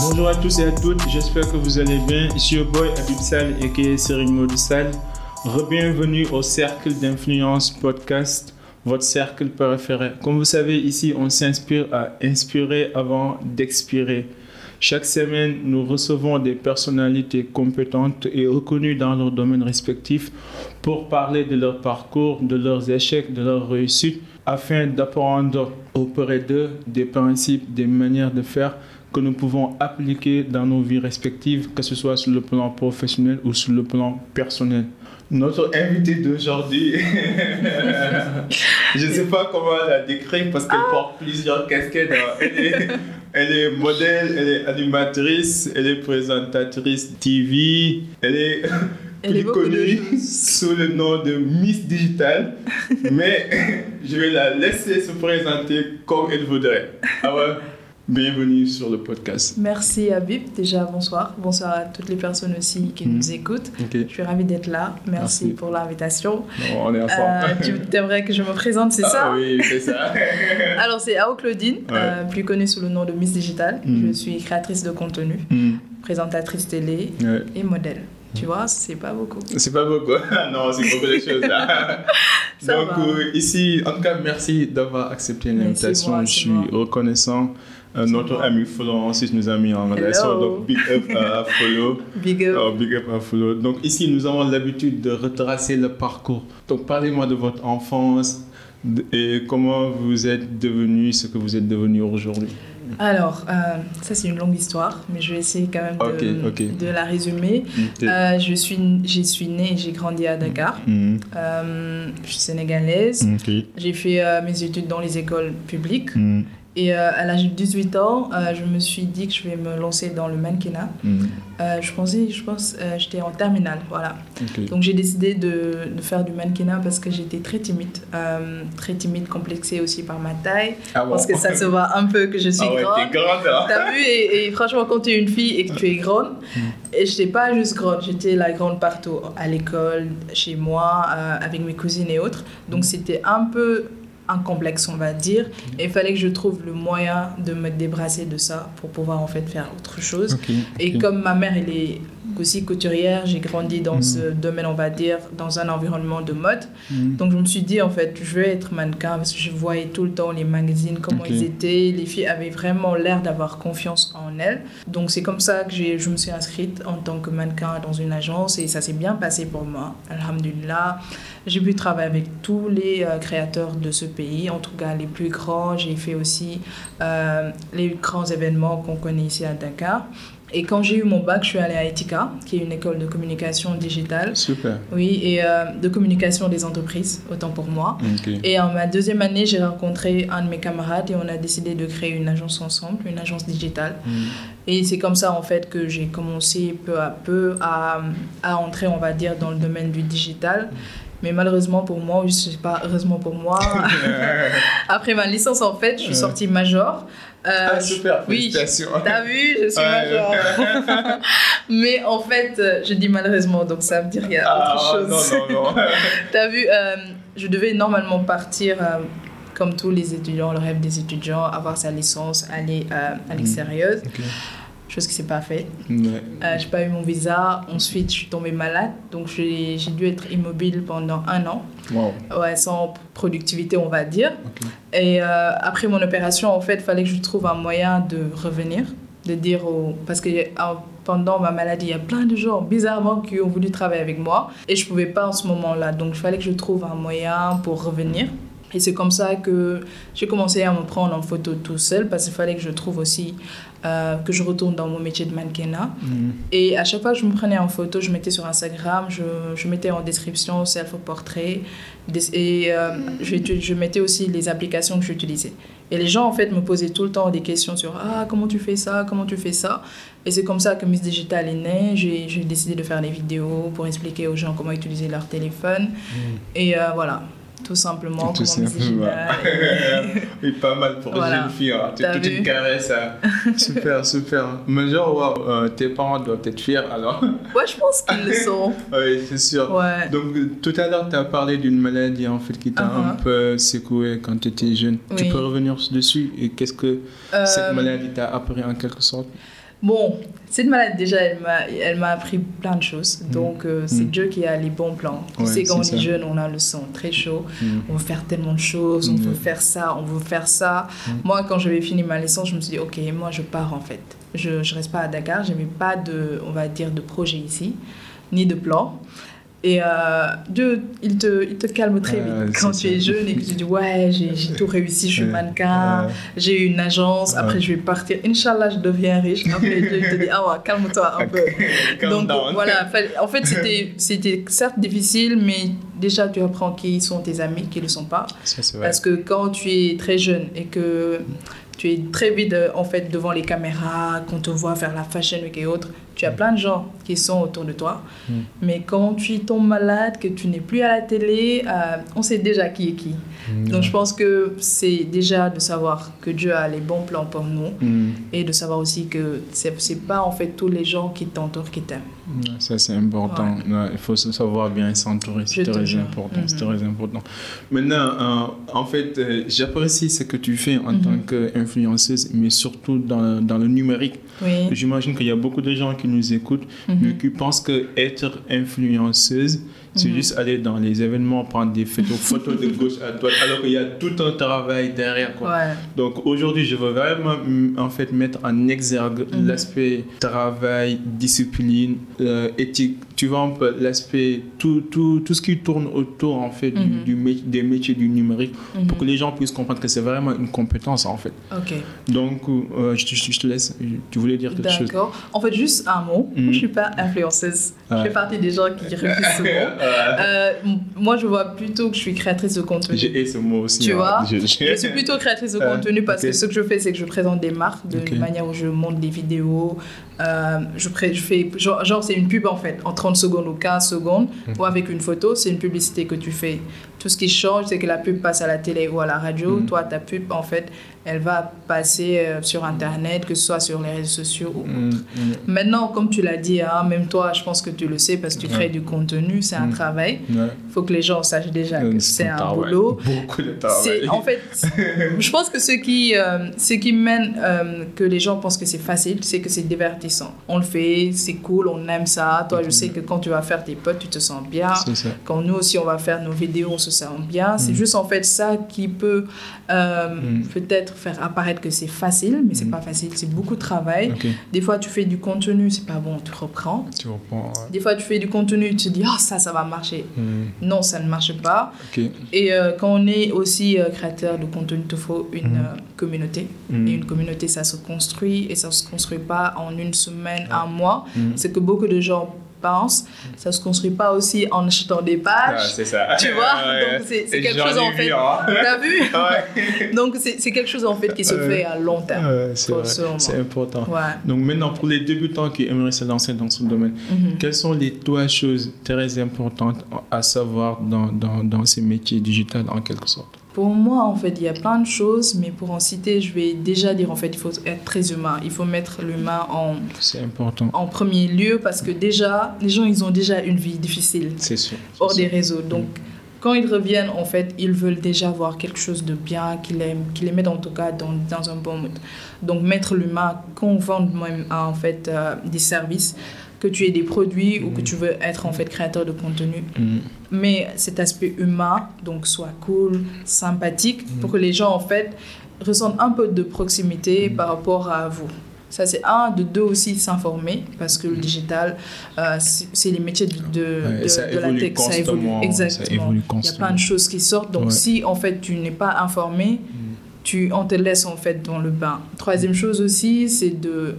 Bonjour à tous et à toutes, j'espère que vous allez bien. Ici your boy Abib Sal et qui est Cyril Modissal. Re-bienvenue au Cercle d'Influence Podcast, votre cercle préféré. Comme vous savez, ici, on s'inspire à inspirer avant d'expirer. Chaque semaine, nous recevons des personnalités compétentes et reconnues dans leur domaine respectif pour parler de leur parcours, de leurs échecs, de leurs réussites, afin d'apprendre auprès d'eux des principes, des manières de faire que nous pouvons appliquer dans nos vies respectives, que ce soit sur le plan professionnel ou sur le plan personnel. Notre invité d'aujourd'hui, je ne sais pas comment la décrire parce qu'elle porte plusieurs casquettes. Elle est, elle est modèle, elle est animatrice, elle est présentatrice TV, elle est Elle plus connue sous le nom de Miss Digital. Mais je vais la laisser se présenter comme elle voudrait. Ah ouais, bienvenue sur le podcast. Merci Habib, déjà bonsoir. Bonsoir à toutes les personnes aussi qui Mhm. nous écoutent. Je suis ravie d'être là. Merci, Merci. pour l'invitation. On est ensemble. Euh, tu aimerais que je me présente, c'est Ah ça Oui, c'est ça. Alors c'est Ao Claudine, Ouais. euh, plus connue sous le nom de Miss Digital. Mhm. Je suis créatrice de contenu, Hmm, présentatrice télé ouais. et modèle. Tu vois, c'est pas beaucoup. C'est pas beaucoup. non, c'est beaucoup de choses là. Donc va. euh, ici, en tout cas, merci d'avoir accepté l'invitation. Je suis moi. reconnaissant. Euh, notre ami Florence nous a mis en relation. Donc, big up à Follow. Big up. Oh, big up à Follow. Donc ici, nous avons l'habitude de retracer le parcours. Donc parlez-moi de votre enfance et comment vous êtes devenu ce que vous êtes devenu aujourd'hui. Alors, euh, ça c'est une longue histoire, mais je vais essayer quand même de, la résumer. Euh, je suis, suis née et j'ai grandi à Dakar. Mhm. Euh, je suis sénégalaise. J'ai fait mes études dans les écoles publiques. Mhm. Et euh, à l'âge de 18 ans, euh, je me suis dit que je vais me lancer dans le mannequinat. Mhm. Euh, je pensais, je pense, j'étais en terminale, voilà. Donc j'ai décidé de, de faire du mannequinat parce que j'étais très timide, très timide, complexée aussi par ma taille. Ah Parce que ça se voit un peu que je suis Ah ouais, grande. t'es grande hein. T'as vu et, et franchement, quand tu es une fille et que tu es grande, et je n'étais pas juste grande, j'étais la grande partout, à l'école, chez moi, avec mes cousines et autres. Donc c'était un peu un complexe, on va dire. Et il fallait que je trouve le moyen de me débrasser de ça pour pouvoir en fait faire autre chose. Et comme ma mère, elle est aussi couturière, j'ai grandi dans Mhm. ce domaine, on va dire, dans un environnement de mode. Mhm. Donc je me suis dit, en fait, je vais être mannequin parce que je voyais tout le temps les magazines, comment ils étaient. Les filles avaient vraiment l'air d'avoir confiance en elles. Donc c'est comme ça que j'ai- je me suis inscrite en tant que mannequin dans une agence et ça s'est bien passé pour moi. Alhamdulillah. J'ai pu travailler avec tous les euh, créateurs de ce pays, en tout cas les plus grands. J'ai fait aussi euh, les grands événements qu'on connaît ici à Dakar. Et quand j'ai eu mon bac, je suis allée à Etika, qui est une école de communication digitale. Super. Oui, et euh, de communication des entreprises, autant pour moi. Ok. Et en ma deuxième année, j'ai rencontré un de mes camarades et on a décidé de créer une agence ensemble, une agence digitale. Mhm. Et c'est comme ça, en fait, que j'ai commencé peu à peu à, à entrer, on va dire, dans le domaine du digital. Mais malheureusement pour moi, je sais pas, heureusement pour moi, après ma licence, en fait, je suis sortie major. Euh, Ah, super, oui. T'as vu, je suis Ouais. major. Mais en fait, euh, je dis malheureusement, donc ça qu'il y a Ah, autre chose. non, non, non. T'as vu, euh, je devais normalement partir, euh, comme tous les étudiants, le rêve des étudiants, avoir sa licence, aller à l'extérieur. Ok. Chose qui s'est pas fait. Ouais. Euh, j'ai pas eu mon visa. Ensuite, je suis tombée malade. Donc, j'ai j'ai dû être immobile pendant un an. Wow. Ouais, sans productivité, on va dire. Et euh, après mon opération, en fait, il fallait que je trouve un moyen de revenir. De dire au... Parce que pendant ma maladie, il y a plein de gens, bizarrement, qui ont voulu travailler avec moi. Et je pouvais pas en ce moment-là. Donc, il fallait que je trouve un moyen pour revenir. Et c'est comme ça que j'ai commencé à me prendre en photo tout seul parce qu'il fallait que je trouve aussi euh, que je retourne dans mon métier de mannequinat. Mhm. Et à chaque fois que je me prenais en photo, je mettais sur Instagram, je, je mettais en description self-portrait. Et euh, je, je mettais aussi les applications que j'utilisais. Et les gens, en fait, me posaient tout le temps des questions sur Ah, comment tu fais ça? Comment tu fais ça Et c'est comme ça que Miss Digital est née. J'ai j'ai décidé de faire des vidéos pour expliquer aux gens comment utiliser leur téléphone. Et euh, voilà, tout simplement, Tout comment Miss simplement. Digital. oui, pas mal pour Voilà. les jeunes filles. Hein. Toute vu une caresse. hein. super, super. Mais genre, wow, euh, tes parents doivent être fiers alors. ouais, je pense qu'ils le sont. oui, c'est sûr. Ouais. Donc, euh, tout à l'heure, tu as parlé d'une maladie en fait qui t'a un Uh-huh. peu secoué quand tu étais jeune. Tu peux revenir dessus et qu'est-ce que Euh, cette maladie t'a appris en quelque sorte? Bon, cette maladie, déjà, elle m'a, appris plein de choses. Donc, euh, c'est Mm. Dieu qui a les bons plans. Tu Ouais, sais, quand on est jeune, on a le sang très chaud. Mm. On veut faire tellement de choses. On Mm. veut faire ça, on veut faire ça. Mm. Moi, quand j'avais fini ma licence, je me suis dit, OK, moi, je pars en fait. Je ne reste pas à Dakar. Je n'avais pas de, on va dire, de projet ici, ni de plan. Et euh, Dieu, il te, il te calme très vite. Quand tu es jeune et que tu dis, ouais, j'ai, tout réussi, je suis mannequin. Ouais. J'ai une agence, après je vais partir. Inch'Allah, je deviens riche. Après, Dieu te dit, ah ouais, calme-toi un peu. Donc down. voilà, en fait, c'était, c'était certes difficile, mais déjà tu apprends qui sont tes amis, qui ne le sont pas. Ça. Parce que quand tu es très jeune et que tu es très vite euh, en fait devant les caméras, qu'on te voit faire la fashion week et autres, tu as plein de gens qui sont autour de toi. Mm. Mais quand tu tombes malade, que tu n'es plus à la télé, euh, on sait déjà qui est qui. Mm. Donc je pense que c'est déjà de savoir que Dieu a les bons plans pour nous Mm. et de savoir aussi que c'est c'est pas en fait tous les gens qui t'entourent qui t'aiment. Ça, c'est important. Ouais, il faut se savoir bien s'entourer. C'est très jure. important. C'est Mhm. très important. Maintenant, euh, en fait, euh, j'apprécie ce que tu fais en Mhm. tant qu'influenceuse, mais surtout dans, dans le numérique. Oui. J'imagine qu'il y a beaucoup de gens qui nous écoutent, mais Mhm. qui pensent que être influenceuse, c'est Mhm. juste aller dans les événements, prendre des photos, photos de gauche à droite, alors qu'il y a tout un travail derrière. Quoi. Ouais. Donc aujourd'hui, je veux vraiment en fait mettre en exergue Mhm. l'aspect travail, discipline, euh, éthique. Tu vois un peu l'aspect tout, tout, tout ce qui tourne autour en fait du- du, mé- des métiers du numérique pour que les gens puissent comprendre que c'est vraiment une compétence en fait. Ok. Donc euh, je, te- je te laisse. Tu voulais dire quelque chose D'accord. En fait, juste un mot. Mhm. Moi, je suis pas influenceuse. Je fais partie des gens qui refusent ce mot. Euh, moi, je vois plutôt que je suis créatrice de contenu. J'ai ce mot aussi. Tu hein. vois, Je- Je suis plutôt créatrice de Euh, contenu parce que ce que je fais, c'est que je présente des marques de manière où je monte des vidéos. euh, je, pré- je fais, genre, genre, c'est une pub en fait, en 30 secondes ou 15 secondes, Mhm. ou avec une photo, c'est une publicité que tu fais. Tout ce qui change, c'est que la pub passe à la télé ou à la radio. Mhm. Toi, ta pub, en fait, elle va passer euh, sur Internet, que ce soit sur les réseaux sociaux ou Mm, mm. Maintenant, comme tu l'as dit, hein, même toi, je pense que tu le sais parce que tu Ouais. crées du contenu, c'est un Mm. travail. Ouais. Il faut que les gens sachent déjà Euh, que c'est un travail. boulot. Beaucoup de travail. En fait, je pense que ce qui, euh, ce qui mène euh, que les gens pensent que c'est facile, c'est que c'est divertissant. On le fait, c'est cool, on aime ça. Toi, je sais que quand tu vas faire tes potes, tu te sens bien. C'est ça. Quand nous aussi on va faire nos vidéos, on se bien. C'est Mm. juste en fait ça qui peut euh, Mm. peut-être faire apparaître que c'est facile, mais c'est Mm. pas facile. C'est beaucoup de travail. Des fois, tu fais du contenu, c'est pas bon, tu reprends. Tu reprends. ouais. Des fois, tu fais du contenu, tu te dis, ah, ça, ça va marcher. Mm, Non, ça ne marche pas. Et euh, quand on est aussi euh, créateur de contenu, il te faut une communauté. Mm. Et une communauté, ça se construit et ça se construit pas en une semaine, un mois. C'est que beaucoup de gens pensent. Ça se construit pas aussi en achetant des Ah, pages. c'est ça. Tu vois Ouais. Donc, c'est quelque chose en fait. hein. T'as vu Ouais. Donc, c'est quelque chose en fait qui se Ouais. fait à long terme. C'est important. Ouais. Donc maintenant, pour les débutants qui aimeraient se lancer dans ce domaine, Mhm. quelles sont les trois choses très importantes à savoir dans, dans, dans ces métiers digitaux en quelque sorte? Pour moi, en fait, il y a plein de choses, mais pour en citer, je vais déjà dire, en fait, il faut être très humain. Il faut mettre l'humain en, C'est important. en premier lieu parce que déjà, les gens, ils ont déjà une vie difficile C'est sûr. hors des sûr. réseaux. Donc, quand ils reviennent, en fait, ils veulent déjà voir quelque chose de bien, qui les, qui les met en tout cas dans, dans un bon mood. Donc, mettre l'humain, quand on vend même en fait euh, des services, que tu aies des produits ou que Mhm. tu veux être en fait créateur de contenu, Mm. mais cet aspect humain, donc soit cool, sympathique, Mhm. pour que les gens en fait ressentent un peu de proximité par rapport à vous. Ça, c'est un. De deux aussi, s'informer, parce que le digital, euh, c'est les métiers de, de, Ouais, de- ça de la tech. Ça évolue. constamment, ça Exactement. évolue Il y a plein de choses qui sortent. Donc, Ouais. si en fait tu n'es pas informé, Mm. tu, on te laisse en fait dans le bain. Troisième chose aussi, c'est de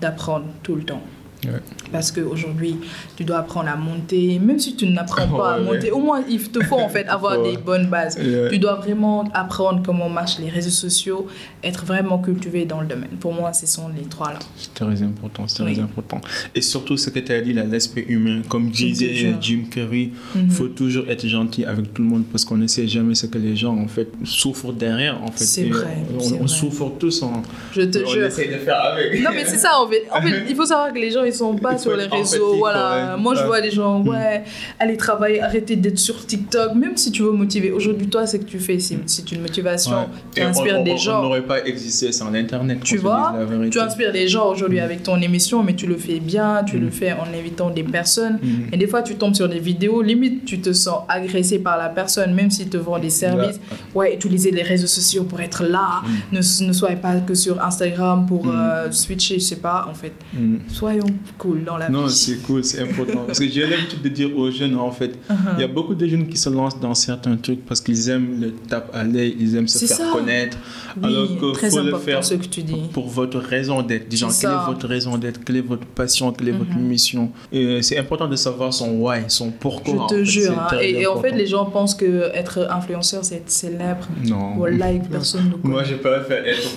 d'apprendre tout le temps. Ouais. Parce qu'aujourd'hui, tu dois apprendre à monter. Même si tu n'apprends pas à Ouais, monter, au moins il te faut en fait avoir des bonnes bases. Tu dois vraiment apprendre comment marchent les réseaux sociaux, être vraiment cultivé dans le domaine. Pour moi, ce sont les trois là. C'est très important, c'est Oui. très important. Et surtout ce que tu as dit, l'aspect humain. Comme disait. Jim Carrey, Mhm. il faut toujours être gentil avec tout le monde parce qu'on ne sait jamais ce que les gens en fait souffrent derrière. En fait. C'est vrai, On, c'est on vrai. souffre tous. En, Je te on jure. essaie de faire avec. Non, mais c'est ça en fait. En fait, il faut savoir que les gens, ils sont pas sur les réseaux, voilà. Moi, je vois des gens, Mm. ouais, allez travailler, arrêtez d'être sur TikTok, même si tu veux motiver. Aujourd'hui, toi, c'est que tu fais, c'est une motivation, inspires on- des gens. On n'aurait pas existé sans Internet. Tu vois? Tu inspires les gens aujourd'hui Mm. avec ton émission, mais tu le fais bien, tu le fais en invitant des personnes. Et des fois, tu tombes sur des vidéos, limite, tu te sens agressé par la personne, même s'il te vend des services. Ouais, utiliser les réseaux sociaux pour être là. Ne, ne soyez pas que sur Instagram pour euh, switcher, je sais pas, en fait. Soyons cool dans la Non, vie. c'est cool, c'est important. Parce que j'ai l'habitude de dire aux jeunes, en fait, Uh-huh. il y a beaucoup de jeunes qui se lancent dans certains trucs parce qu'ils aiment le tape à l'œil, ils aiment se faire ça. connaître. Oui, alors que très faut le faire ce que tu dis. pour votre raison d'être. Disons, quelle est votre raison d'être, quelle est votre passion, quelle est votre Mhm. mission? C'est important de savoir son why, son pourquoi. Je te fait, jure. hein. Et, et en fait, les gens pensent que être influenceur, c'est être célèbre. Non. Et que personne ne connaît. Moi, je préfère être,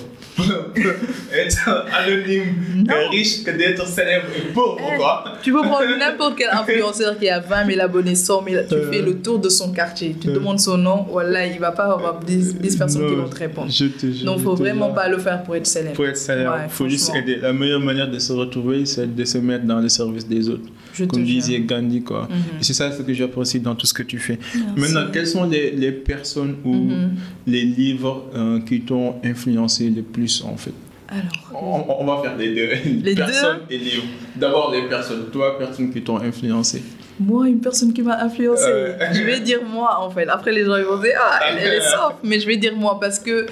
être anonyme Non. riche que d'être célèbre et pauvre, Eh, quoi. Tu peux prendre n'importe quel influenceur qui a 20 000 abonnés, 100 000, tu Euh. fais le tour de son quartier, tu Euh. demandes son nom, voilà, il va pas avoir 10, 10 personnes qui vont te répondre. Je te jure. Donc, je faut vraiment pas le faire pour être célèbre. Pour être célèbre, Ouais, faut juste aider. La meilleure manière de se retrouver, c'est de se mettre dans le service des autres. Je Comme disait Gandhi, quoi. Mhm. Et c'est ça ce que j'apprécie dans tout ce que tu fais. Merci. Maintenant, quelles sont les, les personnes ou Mhm. les livres euh, qui t'ont influencé le plus, en fait? Alors, on, on va faire les deux. Les personnes et livres. D'abord, les personnes. Toi, personnes qui t'ont influencé. moi, une personne qui m'a influencé, Euh. je vais dire moi en fait. Après, les gens ils vont dire ah, elle, elle est soft, mais je vais dire moi parce que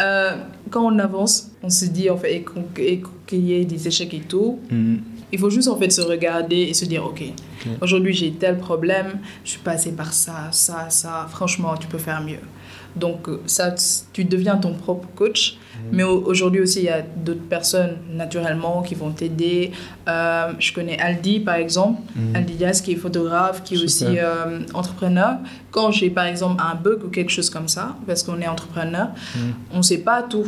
euh, quand on avance, on se dit en fait et qu'il y ait des échecs et tout, Mhm. Il faut juste en fait se regarder et se dire ok, aujourd'hui j'ai tel problème, je suis passé par ça, ça, ça. Franchement, tu peux faire mieux. Donc euh, ça, tu deviens ton propre coach. Mais au- aujourd'hui aussi, il y a d'autres personnes naturellement qui vont t'aider. Euh, je connais Aldi par exemple, Mhm. Aldi Diaz qui est photographe, qui est Super. aussi euh, entrepreneur. Quand j'ai par exemple un bug ou quelque chose comme ça, parce qu'on est entrepreneur, Mhm. on ne sait pas tout.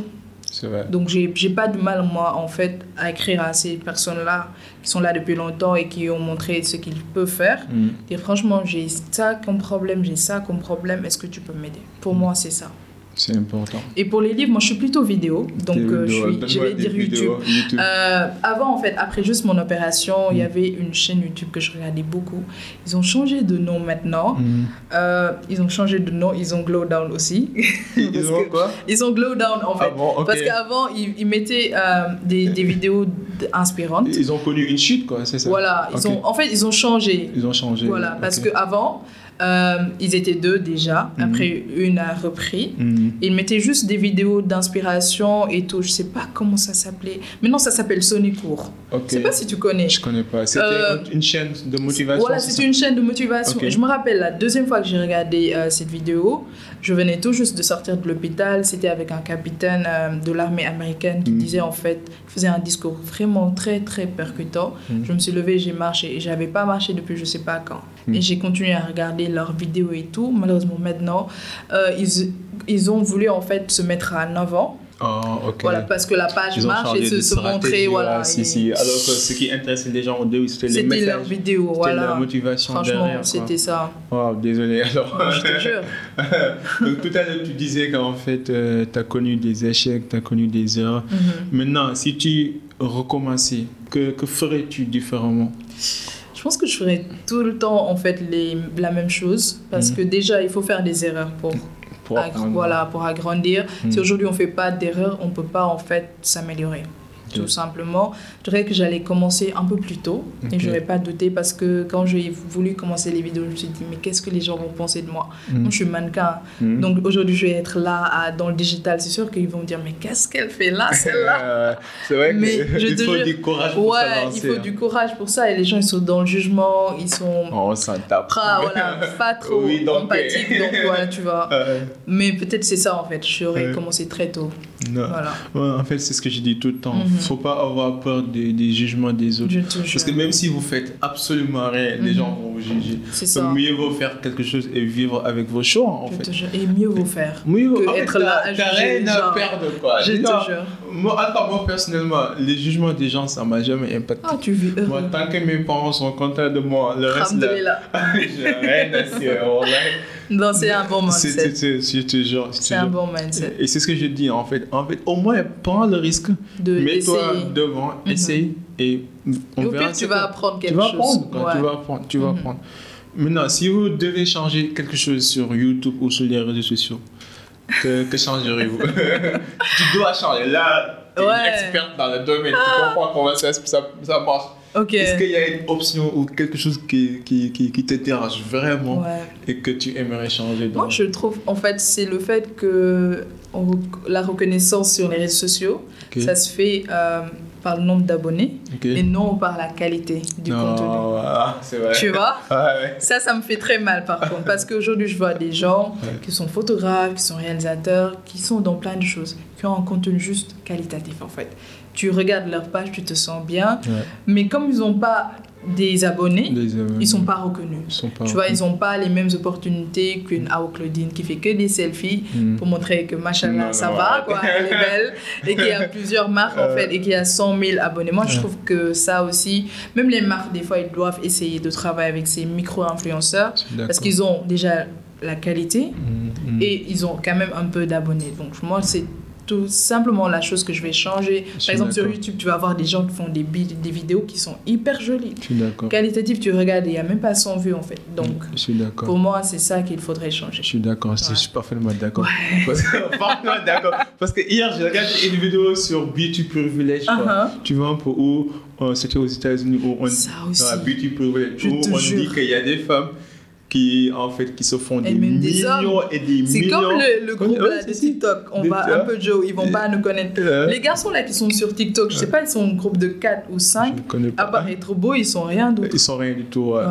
Vrai. Donc, j'ai pas de mal, moi, en fait, à écrire à ces personnes-là qui sont là depuis longtemps et qui ont montré ce qu'ils peuvent faire. Mhm. Dire, franchement, j'ai ça comme problème, j'ai ça comme problème, est-ce que tu peux m'aider? Pour moi, c'est ça. C'est important. Et pour les livres, moi, je suis plutôt vidéo. Donc, euh, je, suis, je vais dire YouTube. vidéos, YouTube. Euh, avant, en fait, après juste mon opération, il y Mm. avait une chaîne YouTube que je regardais beaucoup. Ils ont changé de nom maintenant. Mhm. Euh, ils ont changé de nom, ils ont Glow Down aussi. Ils Parce ont quoi? Ils ont Glow Down, en fait. Ah bon. Parce qu'avant, ils, ils mettaient des, des vidéos inspirantes. Ils ont connu une chute, quoi, c'est ça? Voilà, ils Ok. ont, en fait, ils ont changé. Ils ont changé. Voilà, parce ok. qu'avant, euh, ils étaient deux déjà. Mhm. Après, une a repris. Mhm. Ils mettaient juste des vidéos d'inspiration et tout. Je sais pas comment ça s'appelait. Maintenant, ça s'appelle Sonicourt. Ok. Je sais pas si tu connais. Je connais pas. C'était Euh, une chaîne de motivation. Voilà, c'est une chaîne de motivation. Je me rappelle, la deuxième fois que j'ai regardé euh, cette vidéo, je venais tout juste de sortir de l'hôpital. C'était avec un capitaine euh, de l'armée américaine qui Mhm. disait, en fait, faisait un discours vraiment très, très percutant. Mhm. Je me suis levée, j'ai marché. Et j'avais pas marché depuis je sais pas quand. Mhm. Et j'ai continué à regarder leurs vidéos et tout. Malheureusement, maintenant, euh, ils, ils ont voulu, en fait, se mettre en avant. Oh, ok. Voilà, parce que la page Ils marche et se, se montrer. Voilà, si, si. Alors que ce qui intéressait les gens au début, c'était les C'était leur messages. vidéo, C'était la motivation Franchement, c'était ça. Wow, désolé. Alors, Je te jure. Donc, tout à l'heure, tu disais qu'en fait, tu as connu des échecs, tu as connu des erreurs. Mhm. Maintenant, si tu recommençais, que, que ferais-tu différemment? Je pense que je ferais tout le temps en fait les, la même chose parce Mhm. que déjà il faut faire des erreurs pour, pour voilà, pour agrandir. Si aujourd'hui on fait pas d'erreurs, on peut pas en fait s'améliorer. Tout simplement, je dirais que j'allais commencer un peu plus tôt et je n'aurais pas douté parce que quand j'ai voulu commencer les vidéos, je me suis dit mais qu'est-ce que les gens vont penser de moi? Moi je suis mannequin, Mhm. donc aujourd'hui je vais être là à- dans le digital, c'est sûr qu'ils vont me dire mais qu'est-ce qu'elle fait là celle-là? Euh, c'est vrai Mais je te faut jure- du courage pour Ouais, il faut hein. du courage pour ça et les gens ils sont dans le jugement, ils sont Oh, on s'en tape. pas, voilà, pas trop Oui, donc, empathique, euh, donc voilà, tu vois. Euh, Mais peut-être c'est ça en fait, j'aurais Ouais. commencé très tôt. Non. Voilà, Ouais, en fait, c'est ce que je dis tout le temps. Mhm. faut pas avoir peur des, des jugements des autres. Parce que même si vous faites absolument rien, les Mhm. gens vont vous juger. C'est ça. Donc, mieux vaut faire quelque chose et vivre avec vos choix, en Je fait. te jure. Et mieux vaut faire. Mieux vaut être là à juger, rien à perdre, quoi. Je te jure. Moi, attends, moi, personnellement, les jugements des gens, ça m'a jamais impacté. Ah, tu vis heureux. Moi, tant que mes parents sont contents de moi, le reste, là, j'ai rien à dire. Non, c'est un bon mindset. c'est- te C'est un bon mindset. Et c'est ce que je dis en fait. En fait, au moins, prends le risque, De mets-toi devant, Mhm. essaye et on Et au verra pire, tu vas quoi. apprendre quelque tu vas chose. apprendre, quoi, tu Ouais. vas apprendre, tu vas Mhm. apprendre. Maintenant, si vous devez changer quelque chose sur YouTube ou sur les réseaux sociaux, que, que changerez-vous? Tu dois changer. Là, tu es Ouais. experte dans le domaine, tu Ah. comprends comment ça, ça, ça marche. Est-ce qu'il y a une option ou quelque chose qui, qui, qui, qui te dérange vraiment Ouais. et que tu aimerais changer dans Moi, je trouve, en fait, c'est le fait que on la reconnaissance sur les réseaux sociaux, ça se fait euh, par le nombre d'abonnés Ok. et non par la qualité du contenu. Non, ah, c'est vrai. Tu vois? Ouais, ouais. Ça, ça me fait très mal par contre, parce qu'aujourd'hui, je vois des gens Ouais. qui sont photographes, qui sont réalisateurs, qui sont dans plein de choses, qui ont un contenu juste qualitatif en fait. Tu regardes leur page, tu te sens bien, Ouais. mais comme ils n'ont pas des abonnés, ils sont pas reconnus. ils sont pas Tu vois, ils n'ont pas les mêmes opportunités qu'une Ao Claudine qui fait que des selfies Hmm. pour montrer que machallah, ça non, va, quoi, elle est belle, et qu'il y a plusieurs marques en fait, et qu'il y a 100 000 abonnés. Moi, je trouve que ça aussi, même les marques, des fois, ils doivent essayer de travailler avec ces micro-influenceurs parce qu'ils ont déjà la qualité Hmm, hmm. et ils ont quand même un peu d'abonnés. Donc, moi, c'est tout simplement la chose que je vais changer. Je Par exemple, sur. YouTube, tu vas avoir des gens qui font des, des vidéos qui sont hyper jolies. Je suis d'accord. Qualitatif, tu regardes, il n'y a même pas 100 vues en fait. Donc, Je suis d'accord. pour moi, c'est ça qu'il faudrait changer. Je suis d'accord, je Ouais. suis parfaitement d'accord. Parce parfaitement d'accord. Parce que hier, j'ai regardé une vidéo sur Beauty Privilege, quoi. Uh-huh. Tu vois, un peu où euh, c'était aux États-Unis, où on, Ça aussi. dans la Beauty Privilege, Je où on jure. dit qu'il y a des femmes qui, en fait, qui se font des Et même des millions et des C'est millions. comme le, le groupe là, de. TikTok. On Des- va un peu Joe, ils vont pas nous connaître. Euh, Les garçons là qui sont sur TikTok, je sais pas, ils sont un groupe de 4 ou je 5. ne connais À pas. part être beaux, ils sont rien d'autre. Ils sont rien du tout. ouais.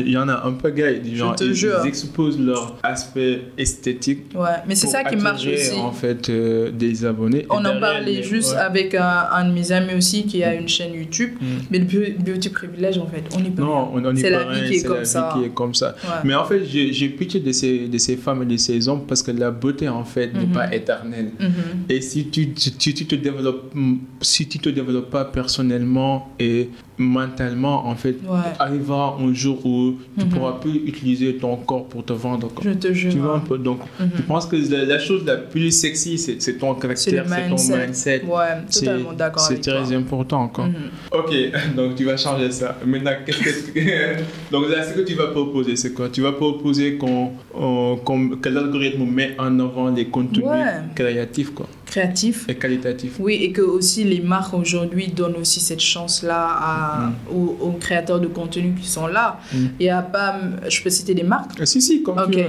Il y en a un peu gars, des gens, ils, jure. exposent leur aspect esthétique. Ouais, mais c'est ça qui marche aussi. en fait euh, des abonnés. On en parlait les- juste ouais. avec un, un de mes amis aussi qui a une chaîne YouTube. Mm. Mais le beau- beauty privilège, en fait, on y peut Non, on, on C'est est la pas vie rien, qui est c'est comme la ça. vie qui est comme ça. Ouais. Mais en fait, j'ai pitié de ces, de ces femmes et de ces hommes parce que la beauté, en fait, n'est Mhm. pas éternelle. Mhm. Et si tu, si tu te développes, si tu te développes pas personnellement et mentalement, en fait, Ouais. arrivera un jour où tu Mhm. pourras plus utiliser ton corps pour te vendre. Je te jure. Tu vois un peu. Donc, Mhm. je pense que la, la chose la plus sexy, c'est ton caractère, c'est ton mindset. Ouais, C'est- totalement d'accord C'est toi. très important. Quoi. Mhm. Ok, donc tu vas changer ça. Maintenant, qu'est-ce que donc là, ce que tu vas proposer, c'est quoi? Tu vas proposer qu'on, on- qu'on- que l'algorithme met en avant les contenus Ouais. créatifs quoi, Créatif. et qualitatifs. Oui, et que aussi les marques aujourd'hui donnent aussi cette chance-là à- aux, aux créateurs de contenu qui sont là. Mm. Il y a pas, je peux citer des marques? Ah, si, si, comme Ok. tu veux.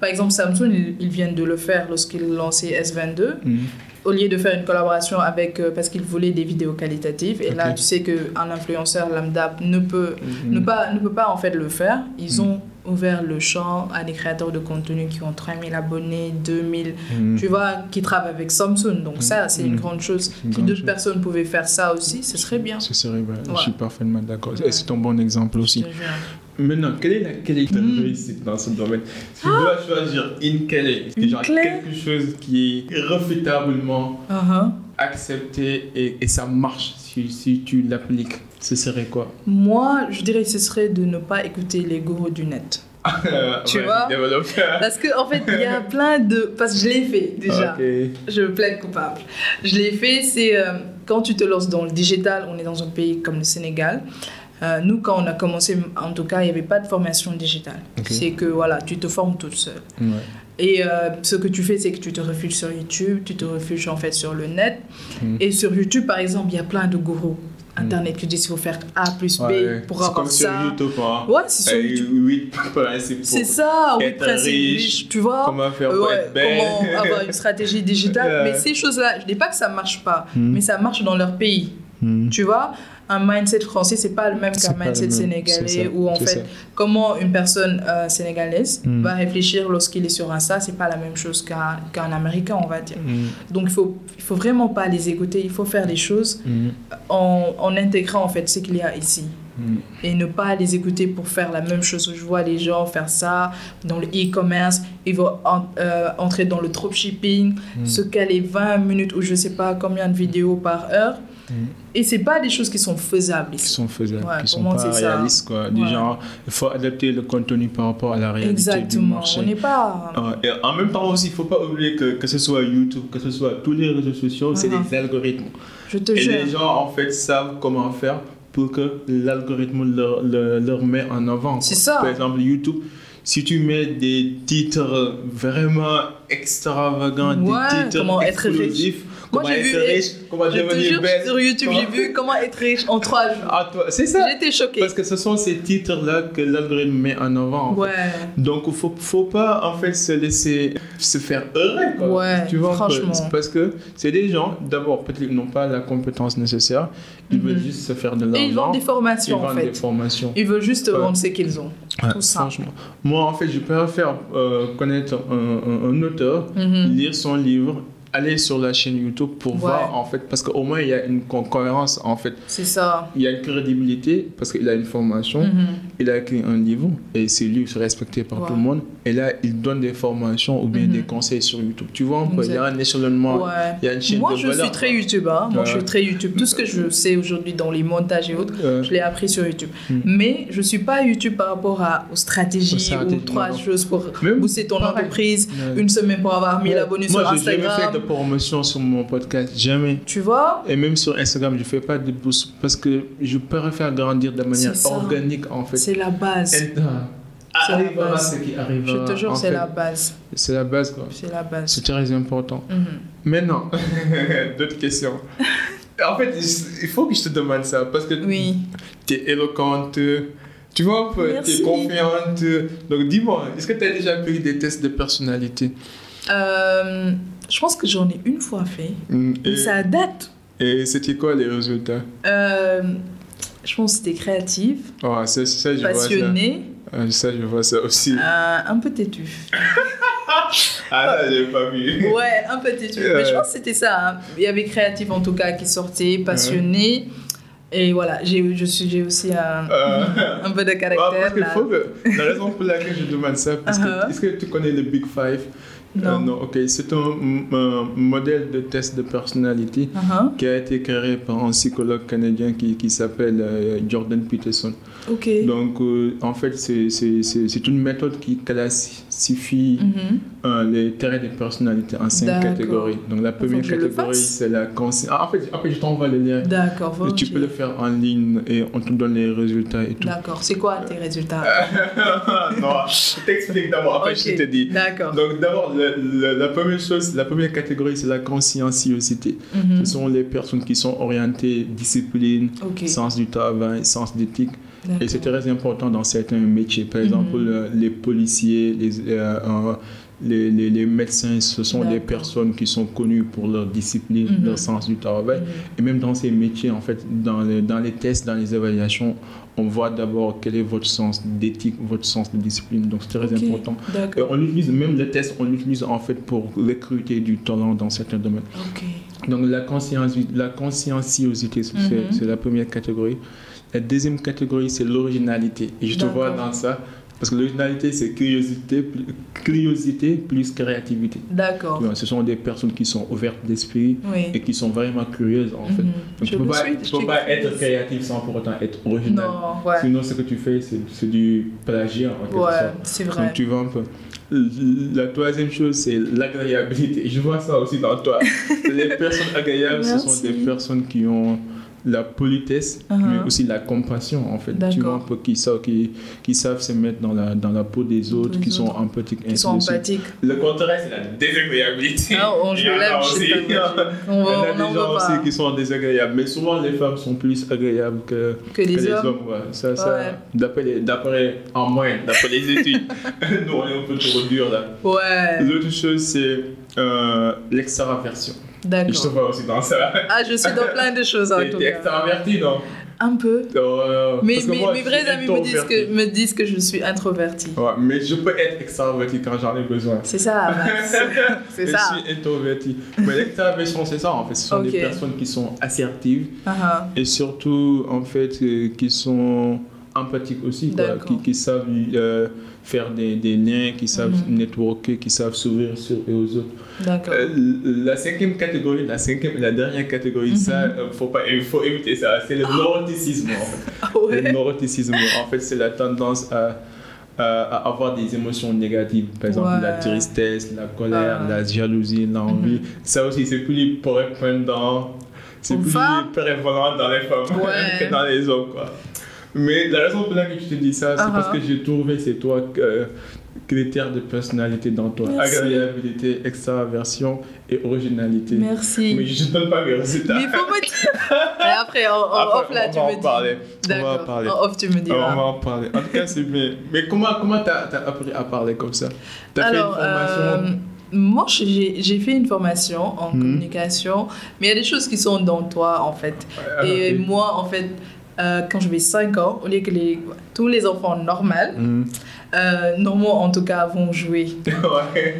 Par exemple, Samsung, ils, ils viennent de le faire lorsqu'ils lançaient S22. Mhm. Au lieu de faire une collaboration avec, euh, parce qu'ils voulaient des vidéos qualitatives. Et là, tu sais qu'un influenceur lambda ne peut, Mhm. ne, pas, ne peut pas en fait le faire. Ils Mm. ont ouvert le champ à des créateurs de contenu qui ont 3000 abonnés, 2000, Mhm. tu vois, qui travaillent avec Samsung. Donc ça, c'est une Mm. grande chose. C'est une Si grande d'autres chose. personnes pouvaient faire ça aussi, ce serait bien. Ce serait vrai. Ouais. Je suis parfaitement d'accord. Ouais. Et c'est un bon exemple aussi. Maintenant, quelle est la qualité de Mm. réussite dans ce domaine? Si tu dois choisir une clé, Une genre clé? quelque chose qui est irréfutablement Uh-huh. accepté et, et ça marche si, si tu l'appliques, ce serait quoi Moi, je dirais que ce serait de ne pas écouter les gourous du net. Tu Ouais, vois. Parce qu'en en fait, il y a plein de... Parce que je l'ai fait déjà. Ok. Je plaide coupable. Je l'ai fait, c'est euh, quand tu te lances dans le digital, on est dans un pays comme le Sénégal. Euh, nous, quand on a commencé, en tout cas, il n'y avait pas de formation digitale. C'est que voilà, tu te formes toute seule. Ouais. Et euh, ce que tu fais, c'est que tu te refuges sur YouTube, tu te refuges en fait sur le net. Mm. Et sur YouTube, par exemple, il y a plein de gourous Internet disent qu'il faut faire A plus B Ouais, pour c'est avoir comme sur ça. YouTube. Hein. Ouais, c'est sur YouTube. C'est ça, oui, riche, riche, tu vois. Comment faire Euh, pour ouais, être belle. comment avoir une stratégie digitale. Mais ces choses-là, je dis pas que ça marche pas, Mm. mais ça marche dans leur pays. Hmm. Tu vois, un mindset français, c'est pas le même qu'un mindset sénégalais ça, où en fait, ça. comment une personne euh, sénégalaise Mm. va réfléchir lorsqu'il est sur Insta, c'est pas la même chose qu'un qu'un américain, on va dire. Hmm. Donc il faut, il faut vraiment pas les écouter, il faut faire les choses Hmm. en, en intégrant en fait ce qu'il y a ici Hmm. et ne pas les écouter pour faire la même chose. Je vois les gens faire ça dans le e-commerce, ils vont en- euh, entrer dans le dropshipping, Mm. se caler 20 minutes ou je sais pas combien de vidéos par heure. Mm. Et c'est pas des choses qui sont faisables qui sont faisables, Ouais, qui sont pas c'est ça. réalistes quoi. Du Ouais. genre, il faut adapter le contenu par rapport à la réalité du Exactement. marché. On n'est pas. Et en même temps aussi, il faut pas oublier que que ce soit YouTube, que ce soit tous les réseaux sociaux, c'est Mhm. des algorithmes. Je te Et jure. les gens en fait savent comment faire pour que l'algorithme leur, leur, leur met en avant. C'est ça. Par exemple, YouTube, si tu mets des titres vraiment extravagants, Ouais, des titres comment être Moi, comment j'ai être vu- riche, comment devenir belle. sur YouTube, j'ai vu comment être riche en trois jours. Ah, c'est ça. J'étais choquée. Parce que ce sont ces titres-là que l'algorithme met en avant. fait. Ouais. Donc, il faut, faut pas en fait se laisser se faire heureux. Quoi. Ouais, tu vois, franchement. Parce que c'est des gens, d'abord, peut-être qu'ils n'ont pas la compétence nécessaire, ils Mhm. veulent juste se faire de l'argent. Ils vendent des Ils formations, en vendent des fait. formations. Ils veulent juste vendre ce qu'ils ont. Ouais, tout ça. Franchement. Moi, en fait, je préfère euh, connaître un, un- un auteur, Mhm. lire son livre, aller sur la chaîne YouTube pour Ouais. voir, en fait, parce qu'au moins, il y a une co- cohérence, en fait. C'est ça. Il y a une crédibilité parce qu'il a une formation, Mhm. il a écrit un livre et c'est lui respecté par Ouais. tout le monde. Et là, il donne des formations ou bien Mhm. des conseils sur YouTube. Tu vois, peu, il y a un échelonnement, Ouais. il y a une chaîne Moi, de je valeur, suis très quoi. YouTube. hein. Moi, je suis très YouTube. Tout ce que je sais aujourd'hui dans les montages et autres, Euh, je l'ai appris sur YouTube. Mm. Mais je suis pas YouTube par rapport à, aux stratégies Aux trois choses pour Même booster ton pareil. entreprise, une semaine pour avoir 1000 Ouais. abonnés Moi, sur Instagram. Promotion sur mon podcast, jamais. Tu vois? Et même sur Instagram, je fais pas de boost parce que je préfère grandir de manière organique en fait. C'est la base. Et, euh, C'est la arrivera base. ce qui arrivera. Je te jure, c'est la base. C'est la base quoi. C'est la base. C'est très important. Mhm. Maintenant, d'autres questions. En fait, il faut que je te demande ça parce que Oui. tu es éloquente, tu vois, un peu, tu es confiante. Donc dis-moi, est-ce que tu as déjà pris des tests de personnalité? Euh, je pense que j'en ai une fois fait. Mm, Mais Et, ça date. et c'était quoi les résultats? Euh, je pense que c'était créatif, oh, ça, ça, je vois ça. passionné, Ah, ça, je vois ça aussi. euh, un peu têtu. Ah, là, j'ai pas vu. Ouais, un peu têtu. Mais je pense que c'était ça. hein. Il y avait créatif en tout cas qui sortait, passionné. Et voilà, j'ai je suis- j'ai aussi un, Euh, un peu de Ah, caractère. parce là. faut que. La raison pour laquelle je demande ça, parce que. Uh-huh. Est-ce que tu connais le Big Five? Euh, Non. ok. C'est un, un modèle de test de personnalité Uh-huh. qui a été créé par un psychologue canadien qui, qui s'appelle euh, Jordan Peterson. Donc, euh, en fait, c'est- une méthode qui classifie Mhm. euh, les traits de personnalité en cinq catégories. Donc, la première catégorie, c'est la conscience. Ah, en fait, après, je t'envoie le lien. D'accord, volontiers. tu peux le faire en ligne et on te donne les résultats et tout. D'accord, c'est quoi tes résultats? Non, je t'explique d'abord, après je te dis. D'accord. Donc d'abord, la première chose, la première catégorie, c'est la conscienciosité. Mhm. Ce sont les personnes qui sont orientées discipline, sens du travail, sens d'éthique. Et c'est très important dans certains métiers. Par exemple, Mhm. le- les policiers, les, euh, euh, les, les- les médecins, ce sont des personnes qui sont connues pour leur discipline, Mhm. leur sens du travail. Mhm. Et même dans ces métiers, en fait, dans les, dans les tests, dans les évaluations, on voit d'abord quel est votre sens d'éthique, votre sens de discipline. Donc c'est très important. Et on utilise même le test, on l'utilise en fait pour recruter du talent dans certains domaines. Donc la, conscience, la conscienciosité, c'est c'est la première catégorie. La deuxième catégorie, c'est l'originalité. Et je te vois dans ça, parce que l'originalité, c'est curiosité, plus- curiosité plus créativité. D'accord. Ce sont des personnes qui sont ouvertes d'esprit et qui sont vraiment curieuses en fait. Donc, Je tu peux le pas, suis, tu je peux pas être créatif sans pour autant être original. Non, ouais. Sinon, ce que tu fais, c'est du plagiat en quelque Ouais, sorte. c'est vrai. Donc, tu vois un peu. La troisième chose, c'est l'agréabilité. Je vois ça aussi dans toi. Les personnes agréables, ce sont des personnes qui ont la politesse, Uh-huh. mais aussi la compassion, en fait. Tu vois peu qui savent, qui, qui savent se mettre dans la, dans la peau des autres, Des qui sont empathiques. Ils ainsi sont empathiques. Le contraire, c'est la désagréabilité. Ah, on, je a lève, je aussi. sais pas. Il y en a On va- on des n'en gens aussi pas. qui sont désagréables, mais souvent les femmes sont plus agréables que, Que que les les hommes. hommes. ouais. Ça, ça, Ouais. d'après, les- d'après, en moyenne, d'après les études. Nous, on est un peu trop dur là. Ouais, L'autre chose, c'est euh, l'extraversion. Et je te d'accord. vois aussi dans ça. Ah, je suis dans plein de choses en tout cas. extraverti, non Un peu. Euh, Mais parce que mes, moi, mes je vrais amis me disent, que, introverti. me disent que je suis introvertie. Ouais, mais je peux être extraverti quand j'en ai besoin. C'est ça, Max. c'est je ça. suis introverti. Mais l'extraversion, c'est ça en fait. Ce sont des personnes qui sont assertives ah. et surtout en fait euh, qui sont empathiques aussi, quoi, qui, qui savent euh, faire des, des liens, qui savent Mhm. networker, qui savent s'ouvrir sur et aux autres. Euh, la cinquième catégorie, la cinquième la dernière catégorie, Mhm. ça, euh, faut pas, il faut éviter ça. C'est le neuroticisme. En fait. Ah Le neuroticisme, en fait, c'est la tendance à, à- à avoir des émotions négatives. Par exemple, Ouais. la tristesse, la colère, Ah. la jalousie, l'envie. Mhm. Ça aussi, c'est plus pour répondre dans C'est plus prévalent dans les femmes Ouais. que dans les hommes, quoi. Mais la raison pour laquelle je te dis ça, c'est Uh-huh. parce que j'ai trouvé c'est toi euh, critères de personnalité dans toi. Merci. Agréabilité, extraversion et originalité. Merci. Mais je ne donne pas mes résultats. Mais il faut me dire. Et après, en, en Après, off, là, on tu va me en dis. parler. On va en parler. En off, tu me On diras. va en parler. En tout cas, c'est bien. Mais comment comment t'as as appris à parler comme ça? T'as fait une formation? euh, moi, j'ai fait une formation en Mhm. communication, mais il y a des choses qui sont dans toi, en fait. Et moi, en fait, euh, quand j'avais 5 ans, au lieu que les, tous les enfants normaux, Mhm. euh, normaux en tout cas, vont jouer. ouais.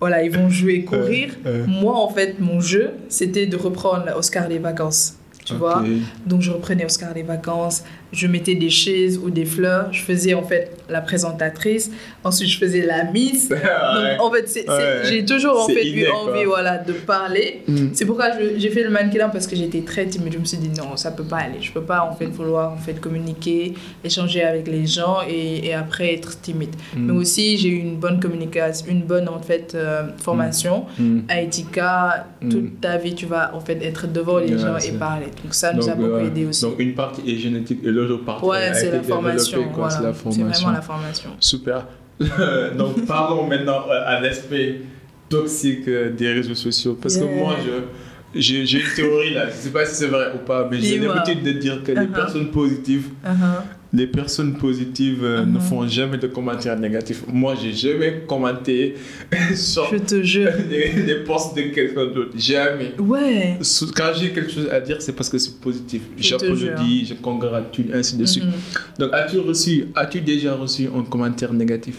Voilà, ils vont jouer, courir. Euh, Moi, en fait, mon jeu, c'était de reprendre Oscar des vacances. Tu vois Donc, je reprenais Oscar des vacances, je mettais des chaises ou des fleurs, je faisais en fait la présentatrice, ensuite je faisais la miss. Ouais. En fait, Ouais. j'ai toujours en fait inné, eu envie voilà, de parler. Mhm. C'est pourquoi j'ai fait le mannequin parce que j'étais très timide. Je me suis dit non, ça peut pas aller. Je peux pas en fait vouloir en fait communiquer, échanger avec les gens et, et après être timide. Mhm. Mais aussi j'ai eu une bonne communication, une bonne en fait euh, formation Mhm. à Etika. Mm. Toute ta vie, tu vas en fait être devant les Ouais, gens et parler. Donc ça nous a beaucoup euh, aidé aussi. Donc une partie est génétique et l'autre partie ouais, c'est la formation. voilà. C'est la C'est formation. vraiment la formation. Super. Donc parlons maintenant euh, à l'aspect toxique euh, des réseaux sociaux. Parce que moi, je, j'ai, une théorie là. Je ne sais pas si c'est vrai ou pas, mais j'ai l'habitude de dire que les Uh-huh. personnes positives, Uh-huh. Les personnes positives euh, ne Uh-huh. font jamais de commentaires négatifs. Moi, j'ai jamais commenté sur Je te jure. les, les posts de quelqu'un d'autre. Jamais. Ouais. Quand j'ai quelque chose à dire, c'est parce que c'est positif. Je te J'applaudis, je congratule, ainsi de suite. Mhm. Donc, as-tu reçu, as-tu déjà reçu un commentaire négatif?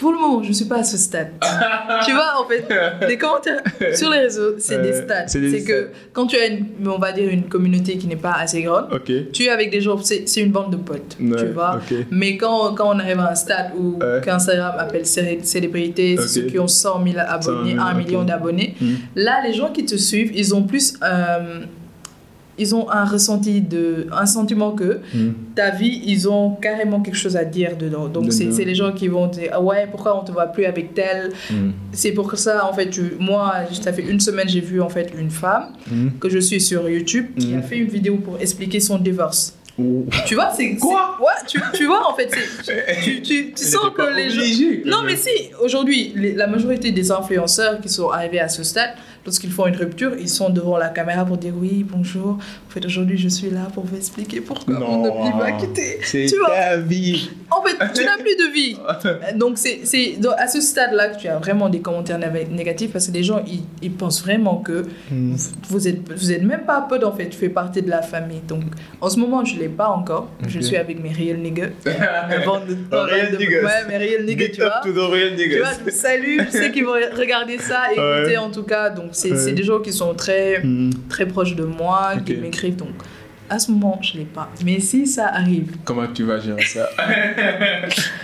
Pour le moment, je ne suis pas à ce stade. tu vois, en fait, les commentaires sur les réseaux, c'est des stades. c'est que quand tu as, une, on va dire, une communauté qui n'est pas assez grande, tu es avec des gens, c'est une bande de potes, tu vois. Mais quand, quand on arrive à un stade où Ouais. qu'Instagram appelle célé- célébrité, ceux qui ont 100 000 abonnés, 100 000, 1 million d'abonnés, Hmm. là, les gens qui te suivent, ils ont plus... euh, ils ont un ressenti de un sentiment que Hmm. ta vie ils ont carrément quelque chose à dire dedans donc c'est Dedans. c'est les gens qui vont dire ah ouais pourquoi on te voit plus avec tel Hmm. c'est pour ça en fait tu, moi ça fait une semaine j'ai vu en fait une femme Hmm. que je suis sur YouTube qui a fait une vidéo pour expliquer son divorce Ouh. tu vois c'est Quoi? Ouais tu, tu vois en fait tu, tu, tu sens que les gens non, mais si, aujourd'hui, la majorité des influenceurs qui sont arrivés à ce stade, lorsqu'ils font une rupture, ils sont devant la caméra pour dire oui, bonjour, en fait, aujourd'hui, je suis là pour vous expliquer pourquoi Non. mon homme m'a quitté. C'est Tu vois? ta vie. En fait, tu n'as plus de vie. Donc, c'est à ce stade-là que tu as vraiment des commentaires négatifs parce que les gens, ils, ils pensent vraiment que Hmm. vous- vous êtes, vous êtes même pas potes, en fait, tu fais partie de la famille. Donc, en ce moment, je ne l'ai pas encore. Je suis avec mes real niggas. Avant de- Real de- niggas. Ouais, mes real niggas, Big tu up vois. to the real Tu vois, je sais qu'ils vont regarder ça Ouais. écouter en tout cas. Donc, c'est Ouais. c'est des gens qui sont très, Hmm. très proches de moi, qui m'écrivent. Donc, à ce moment, je ne l'ai pas. Mais si ça arrive. Comment tu vas gérer ça?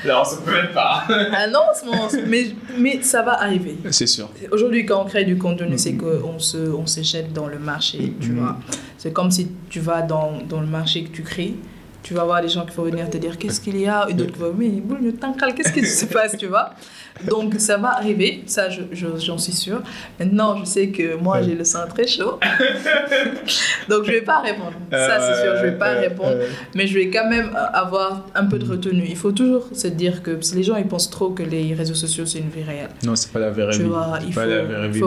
Là, on se plaint pas. Ah non, en ce moment, mais, mais ça va arriver. C'est sûr. Aujourd'hui, quand on crée du contenu, c'est qu'on se, on se jette dans le marché, tu Mhm. vois. C'est comme si tu vas dans, dans le marché que tu crées. Tu vas voir des gens qui vont venir te dire qu'est-ce qu'il y a, et d'autres qui vont mais qu'est-ce qui se passe, tu vois? Donc ça va arriver, ça je- je- j'en suis sûre. Maintenant, je sais que moi j'ai le sang très chaud. Donc je vais pas répondre. Ça c'est sûr, je vais pas Euh, répondre. euh, Mais je vais quand même euh, avoir un peu de retenue. Il faut toujours se dire que parce que les gens ils pensent trop que les réseaux sociaux c'est une vie réelle. Non, c'est pas la vraie Tu vie. vois, il faut,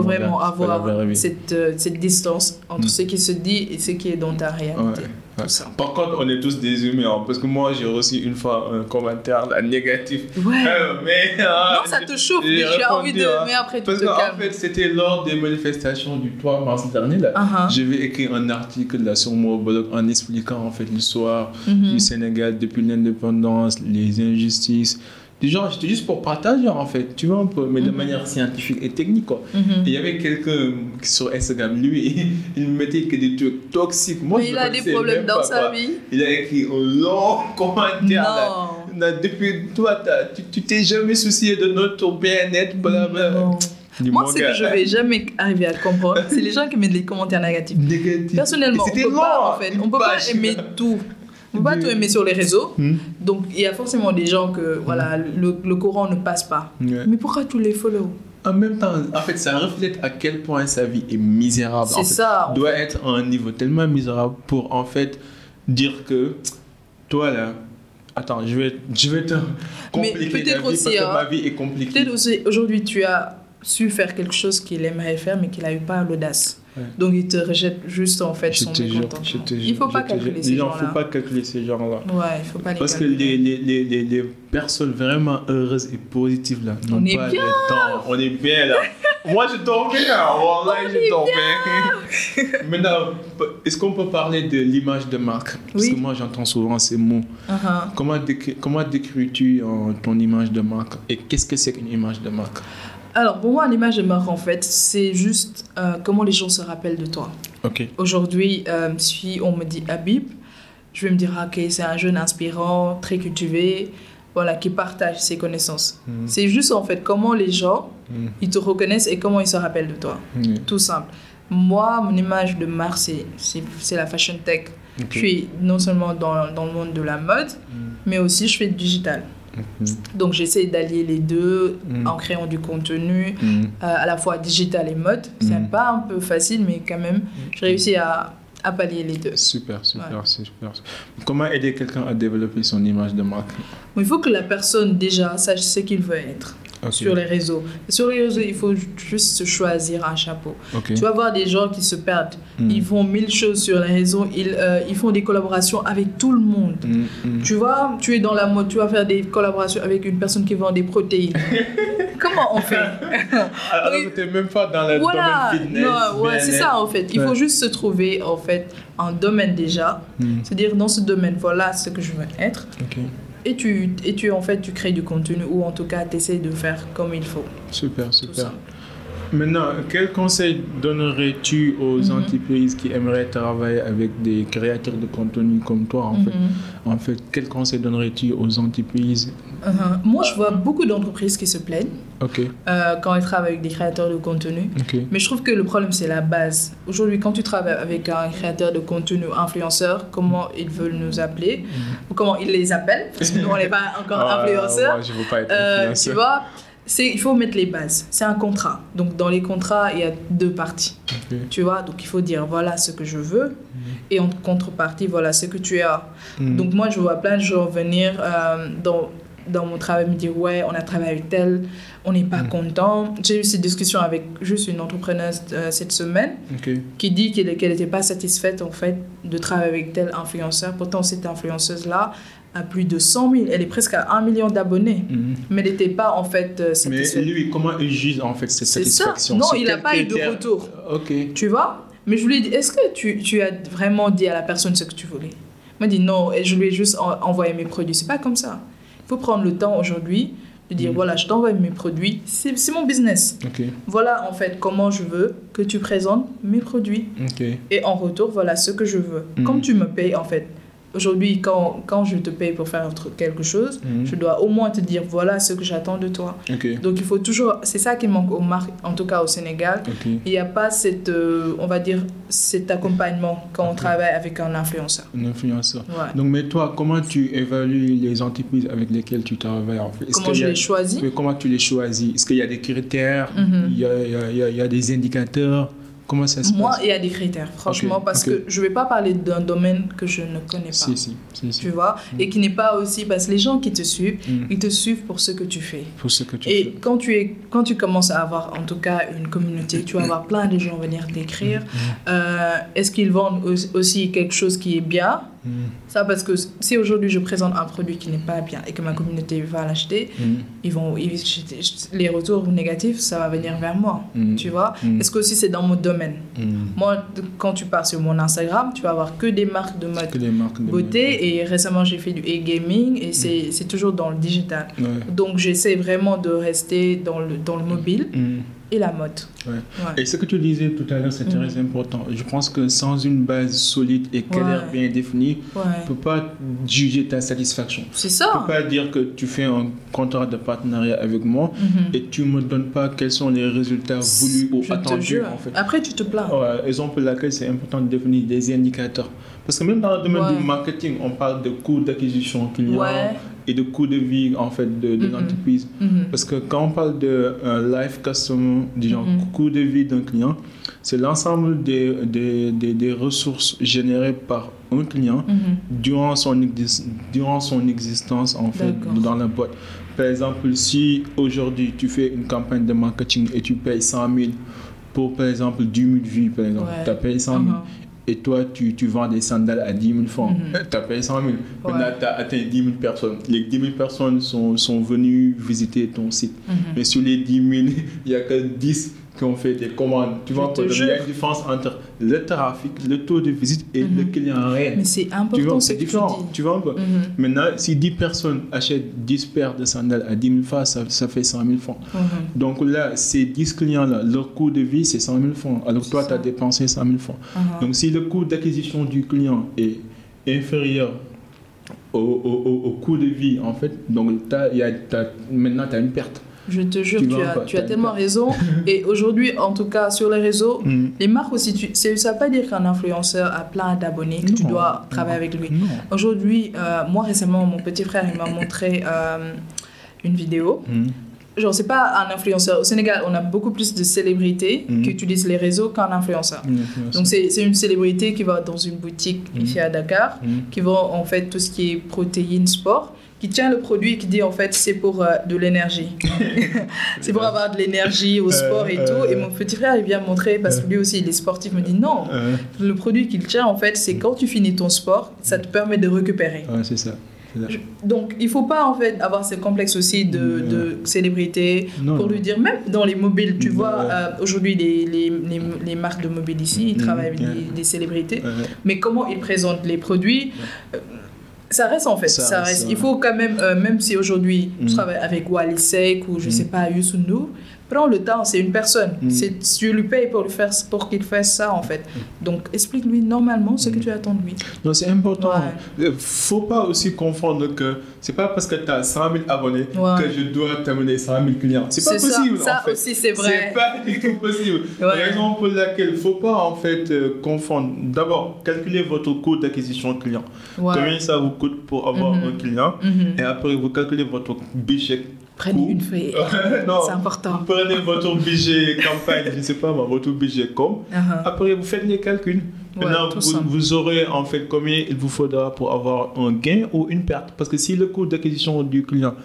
vie, vraiment avoir cette, euh, cette distance entre Mm. ce qui se dit et ce qui est dans ta réalité. Ouais. Tout ça. Par contre, on est tous des humains, hein, parce que moi, j'ai reçu une fois un commentaire là, négatif. Ouais. Euh, mais, ah, non, ça te chauffe, j'ai mais as envie de. hein. Mais après, Parce qu'en fait, c'était lors des manifestations du 3 mars dernier. Là. Uh-huh. J'avais écrit un article là, sur mon blog en expliquant en fait l'histoire Mhm. du Sénégal depuis l'indépendance, les injustices. Du genre, c'était juste pour partager en fait, tu vois peu, mais de Mhm. manière scientifique et technique quoi. Mhm. Et Il y avait quelqu'un sur Instagram, lui, il mettait que des trucs toxiques. Moi, Mais je il a des problèmes dans pas, sa quoi. vie. Il a écrit un long commentaire. là. Non. Là, depuis toi, tu tu t'es jamais soucié de notre bien-être, blablabla. Non. Dis, Moi, ce que je vais jamais arriver à comprendre, c'est les gens qui mettent des commentaires négatifs. Négatif. Personnellement, on c'était peut pas, long, en fait, on peut pas aimer tout. On peut pas tout aimer sur les réseaux. Hmm. Donc, il y a forcément des gens que voilà, le, le courant ne passe pas. Mais pourquoi tu les follow? En même temps, en fait, ça reflète à quel point sa vie est misérable. C'est en fait. ça. doit être à un niveau tellement misérable pour en fait dire que toi là, attends, je vais, je vais te compliquer la peut-être vie parce aussi, que hein, ma vie est compliquée. Peut-être aussi, aujourd'hui, tu as su faire quelque chose qu'il aimerait faire, mais qu'il n'a eu pas l'audace. Ouais. Donc, il te rejette juste, en fait, Je son te jure, mécontentement. je te jure. Il ne faut pas calculer ces Il ne gens-là. faut pas calculer ces gens-là. Ouais, il faut pas les Parce que calculer. les, les, les, les, les personnes vraiment heureuses et positives là, On n'ont est pas bien. le temps. On est bien là. Moi je dors bien. Wallah, je dors bien. Maintenant, est-ce qu'on peut parler de l'image de marque Parce Oui. que moi j'entends souvent ces mots. Comment, décri- comment décris-tu euh, ton image de marque Et qu'est-ce que c'est qu'une image de marque Alors, pour moi, l'image de marque, en fait, c'est juste euh, comment les gens se rappellent de toi. Ok. Aujourd'hui, euh, si on me dit Habib, je vais me dire, ah, ok, c'est un jeune inspirant, très cultivé, voilà, qui partage ses connaissances. Mhm. C'est juste, en fait, comment les gens, Mhm. ils te reconnaissent et comment ils se rappellent de toi. Tout simple. Moi, mon image de marque, c'est- la fashion tech. Ok. Je suis non seulement dans, dans le monde de la mode, Mhm. mais aussi je fais du digital. Mhm. Donc, j'essaie d'allier les deux Mhm. en créant du contenu, Mhm. euh, à la fois digital et mode. C'est pas un peu facile, mais quand même, j'ai réussi à, à pallier les deux. Super, super, super. Comment aider quelqu'un à développer son image de marque? Il faut que la personne déjà sache ce qu'il veut être Sur les réseaux. Sur les réseaux, il faut juste se choisir un chapeau. Tu vas voir des gens qui se perdent. Mhm. Ils font mille choses sur les réseaux. Ils, euh, ils font des collaborations avec tout le monde. Mhm. Mhm. Tu vois, tu es dans la mode, tu vas faire des collaborations avec une personne qui vend des protéines. Comment on fait? Alors Oui. que t'es même pas dans le Voilà, domaine fitness. ouais, c'est ça en fait. Il Ouais. faut juste se trouver en fait un domaine déjà, Mhm. se dire dans ce domaine voilà ce que je veux être, Ok. Et tu et tu en fait tu crées du contenu ou en tout cas tu essaies de faire comme il faut. Super, super. Maintenant, quel conseil donnerais-tu aux Mhm. entreprises qui aimeraient travailler avec des créateurs de contenu comme toi en fait? Mhm. En fait, quel conseil donnerais-tu aux entreprises? Uh-huh. Moi je vois beaucoup d'entreprises qui se plaignent euh, quand ils travaillent avec des créateurs de contenu. Mais je trouve que le problème, c'est la base. Aujourd'hui, quand tu travailles avec un créateur de contenu influenceur, comment ils veulent nous appeler? Ou comment ils les appellent? Parce que nous, on n'est pas encore Ah, influenceurs. moi, je veux pas être Euh, influenceur. tu vois, il faut mettre les bases. C'est un contrat. Donc, dans les contrats, il y a deux parties. Tu vois, donc il faut dire voilà ce que je veux. Et en contrepartie, voilà ce que tu as. Mhm. Donc, moi, je vois plein de gens venir euh, dans, dans mon travail me dire ouais, on a travaillé avec tel, on n'est pas Mhm. content. J'ai eu cette discussion avec juste une entrepreneuse euh, cette semaine qui dit qu'elle n'était pas satisfaite en fait de travailler avec tel influenceur. Pourtant, cette influenceuse-là a plus de 100 000, elle est presque à 1 million d'abonnés. Mhm. Mais elle n'était pas en fait euh, Mais lui, comment il juge en fait cette C'est ça. satisfaction? Non, il n'a pas eu de retour. Ok. Tu vois? Mais je lui ai dit, est-ce que tu, tu as vraiment dit à la personne ce que tu voulais? Il m'a dit non, et je lui ai juste en- envoyé mes produits. C'est pas comme ça. Il faut prendre le temps aujourd'hui de dire, Mhm. voilà, je t'envoie mes produits, c'est c'est mon business. Ok. Voilà en fait comment je veux que tu présentes mes produits. Ok. Et en retour, voilà ce que je veux. Mhm. Comme tu me payes, en fait, aujourd'hui, quand, quand je te paye pour faire quelque chose, Mhm. je dois au moins te dire, voilà ce que j'attends de toi. Donc, il faut toujours... C'est ça qui manque aux marques, en tout cas au Sénégal. Il n'y a pas cette, euh, on va dire, cet accompagnement quand on travaille avec un influenceur. Un influenceur. Ouais. Donc, mais toi, comment tu évalues les entreprises avec lesquelles tu travailles en fait? Comment je a- les choisis? Comment tu les choisis? Est-ce qu'il y a des critères? Mhm. il, y a, il y a- il y a des indicateurs? Comment ça se Moi, il y a des critères, franchement, parce que je ne vais pas parler d'un domaine que je ne connais pas. Si, si, si, si. Tu vois? Et qui n'est pas aussi... Parce que les gens qui te suivent, Mm. ils te suivent pour ce que tu fais. Pour ce que tu Et fais. quand tu, es, quand tu commences à avoir en tout cas une communauté, tu vas avoir plein de gens venir t'écrire. Euh, Est-ce qu'ils vendent au- aussi quelque chose qui est bien? Mm. Ça, parce que si aujourd'hui je présente un produit qui n'est pas bien et que ma communauté va l'acheter, Mm. ils vont, ils- les retours négatifs, ça va venir vers moi. Mm. Tu vois. Est-ce que aussi c'est dans mon domaine? Moi, quand tu pars sur mon Instagram, tu vas avoir que des marques de mode Que les marques de beauté et récemment j'ai fait du e-gaming et c'est toujours dans le digital. Ouais. Donc j'essaie vraiment de rester dans le, dans le mobile. Et la mode. Ouais. Ouais. Et ce que tu disais tout à l'heure, c'est très important. Je pense que sans une base solide et claire, Ouais. bien définie, tu ne peux pas juger ta satisfaction. C'est ça. ne peux pas dire que tu fais un contrat de partenariat avec moi Mhm. et tu ne me donnes pas quels sont les résultats voulus ou Je te attendus. jure. En fait. Après, tu te plains. Pour laquelle c'est important de définir des indicateurs. Parce que même dans le domaine du marketing, on parle de coûts d'acquisition client. Et de coût de vie en fait de, de l'entreprise. Mhm. Parce que quand on parle de euh, life customer, disons Mhm. coût de vie d'un client, c'est l'ensemble des, des, des, des ressources générées par un client durant son, durant son existence en fait dans la boîte. Par exemple, si aujourd'hui tu fais une campagne de marketing et tu payes 100 000 pour par exemple 10 000 vues, par exemple, Ouais. tu as payé 100 000 Mhm. Et toi tu, tu vends des sandales à 10 000 francs, Mhm. tu as payé 100 000. Ouais. Maintenant tu as atteint 10 000 personnes. Les 10 000 personnes sont, sont venues visiter ton site. Mhm. Mais sur les 10 000, il n'y a que 10 qui ont fait des commandes. Tu vois, il y a une différence entre le trafic, le taux de visite et le Mhm. client réel. Mais c'est important ce c'est que tu différent. Tu vois un peu. Mhm. Maintenant, si 10 personnes achètent 10 paires de sandales à 10 000 francs, ça, ça fait 100 000 francs. Mhm. Donc là, ces 10 clients-là, leur coût de vie, c'est 100 000 francs. Alors toi, tu as dépensé 100 000 francs. Mhm. Donc si le coût d'acquisition du client est inférieur au, au, au- au coût de vie, en fait, donc il y a- t'as- maintenant, tu as une perte. Je te jure, Tu as, pas, tu as t'as tellement raison. Et aujourd'hui, en tout cas, sur les réseaux, Mm. les marques aussi, tu, ça ne veut pas dire qu'un influenceur a plein d'abonnés, que tu dois travailler avec lui. Aujourd'hui, euh, moi récemment, mon petit frère, il m'a montré euh, une vidéo. Mm. Genre, c'est pas un influenceur. Au Sénégal, on a beaucoup plus de célébrités Mhm. qui utilisent les réseaux qu'un influenceur. Donc, c'est une célébrité qui va dans une boutique ici à Dakar, Mm. qui vend en fait tout ce qui est protéines, sport, qui tient le produit et qui dit en fait c'est pour euh, de l'énergie. c'est pour avoir de l'énergie au sport et Euh, tout. euh, Et mon petit frère, il vient montrer, parce que lui aussi, il est sportif, il me dit non, Euh, le produit qu'il tient en fait, c'est quand tu finis ton sport, ça te permet de récupérer. ouais, c'est ça. Donc, il faut pas en fait avoir ce complexe aussi de, célébrité Non, pour non. lui dire, même dans les mobiles, tu vois, euh, aujourd'hui, les, les, les, les marques de mobile ici, ils Mhm. travaillent avec des, célébrités, Ouais. mais comment ils présentent les produits, euh, ça reste en fait, Ça ça, reste, ouais. Il faut quand même, euh, même si aujourd'hui, Mhm. tu travailles avec Wally Seck ou je Mhm. sais pas, Youssou prends le temps, c'est une personne. Mhm. C'est, tu lui payes pour, le faire, pour qu'il fasse ça en fait. Donc, explique-lui normalement ce que Mhm. tu attends de lui. Non, c'est important. Ouais. Euh, Faut pas aussi confondre que c'est pas parce que tu as 100 000 abonnés Ouais. que je dois t'amener 100 000 clients. C'est pas ça, possible. ça en fait. aussi, c'est vrai. C'est pas du tout possible. Ouais. Raison pour laquelle il faut pas en fait euh, confondre. D'abord, calculez votre coût d'acquisition client. Combien ça vous coûte pour avoir Mhm. un client? Mhm. Et après, vous calculez votre budget. Prenez une feuille. C'est important. Vous prenez votre budget campagne, je ne sais pas, votre budget com. Uh-huh. Après, vous faites les calculs. Ouais, Maintenant, vous, aurez en fait combien il vous faudra pour avoir un gain ou une perte. Parce que si le coût d'acquisition du client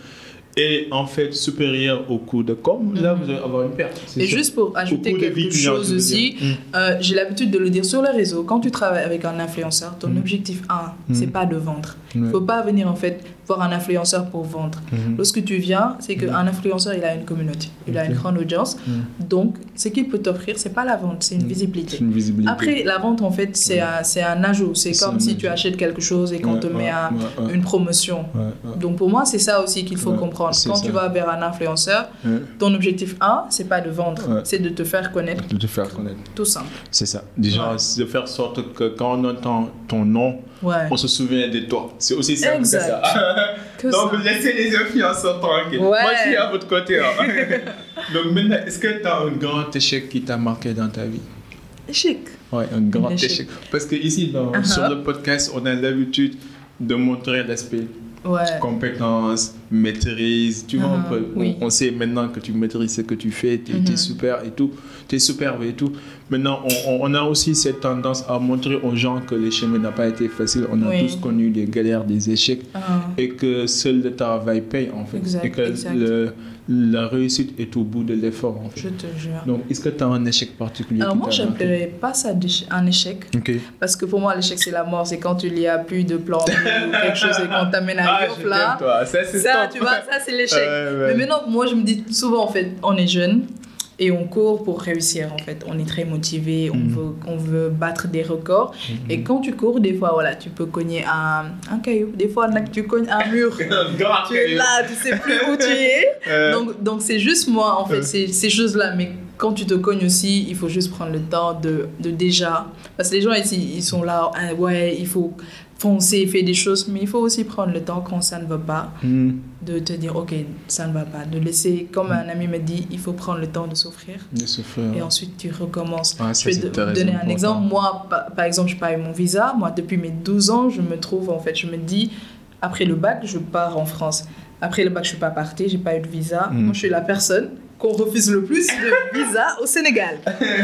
est en fait supérieur au coût de com, là, Mhm. vous allez avoir une perte. Et sûr. juste pour ajouter vie quelque client, chose aussi. Mm. euh, j'ai l'habitude de le dire sur les réseaux. Quand tu travailles avec un influenceur, ton Mhm. objectif 1, Mhm. c'est pas de vendre. Il Ouais. faut pas venir en fait voir un influenceur pour vendre. Mhm. Lorsque tu viens, c'est qu'un Mhm. influenceur, il a une communauté, il a une grande audience. Mhm. Donc, ce qu'il peut t'offrir, c'est pas la vente, c'est une visibilité. C'est une visibilité. Après, la vente, en fait, c'est un, c'est un ajout. C'est comme un si ajout. tu achètes quelque chose et qu'on Ouais, te met ouais, un- ouais, ouais. une promotion. Ouais, ouais. Donc pour moi, c'est ça aussi qu'il faut Ouais, comprendre. Quand ça. tu vas vers un influenceur, Ouais. ton objectif 1, c'est pas de vendre, Ouais. c'est de te faire connaître, De te faire connaître. tout simple. C'est ça. Déjà, Ouais. de faire sorte que quand on entend ton nom, Ouais. on se souvient de toi. C'est aussi simple que Exact. ça. Que Donc, ça. laissez les influenceurs tranquilles. Ouais. Moi, je suis à votre côté. hein. Donc, maintenant, est-ce que tu as un grand échec qui t'a marqué dans ta vie? Échec. Ouais, un grand échec. échec. Parce que ici, dans- Uh-huh. sur le podcast, on a l'habitude de montrer l'aspect Ouais. compétence, maîtrise. Tu vois, peu, on- oui. on, sait maintenant que tu maîtrises ce que tu fais, tu es Mhm. super et tout, tu es superbe et tout. Maintenant, on, on- a aussi cette tendance à montrer aux gens que le chemin n'a pas été facile. On a Oui. tous connu des galères, des échecs Ah. et que seul le travail paye en fait. Exact, et que le- la réussite est au bout de l'effort en fait. Je te jure. Donc, est-ce que tu as un échec particulier Alors moi, t'a marqué? j'appellerais pas ça un échec, Ok. parce que pour moi, l'échec, c'est la mort. C'est quand il n'y a plus de plan ou quelque chose et qu'on t'amène à Ah, je là. Ça, c'est Ça, tu vois, ça, c'est l'échec. Ouais. Mais maintenant, moi, je me dis souvent, en fait, on est jeune et on court pour réussir, en fait. On est très motivé, on, Mhm. veut, on veut battre des records. Et quand tu cours, des fois, voilà, tu peux cogner un, un caillou. Des fois, là, tu cognes un mur. Tu es là, tu sais plus où tu es. Euh, Donc, donc c'est juste moi, en fait, Euh. ces, ces choses-là. Mais quand tu te cognes aussi, il faut juste prendre le temps de, de déjà. Parce que les gens ici, ils sont là, ah, ouais, il faut foncer, faire des choses. Mais il faut aussi prendre le temps quand ça ne va pas hmm. de te dire ok ça ne va pas de laisser comme un ami me dit il faut prendre le temps de souffrir De souffrir. et ensuite tu recommences Ah, je vais te donner un exemple moi par, exemple je pas eu mon visa moi depuis mes 12 ans je me trouve en fait je me dis Après le bac, je pars en France. Après le bac, je suis pas partie, j'ai pas eu de visa. Mm. Moi, je suis la personne qu'on refuse le plus de visa au Sénégal.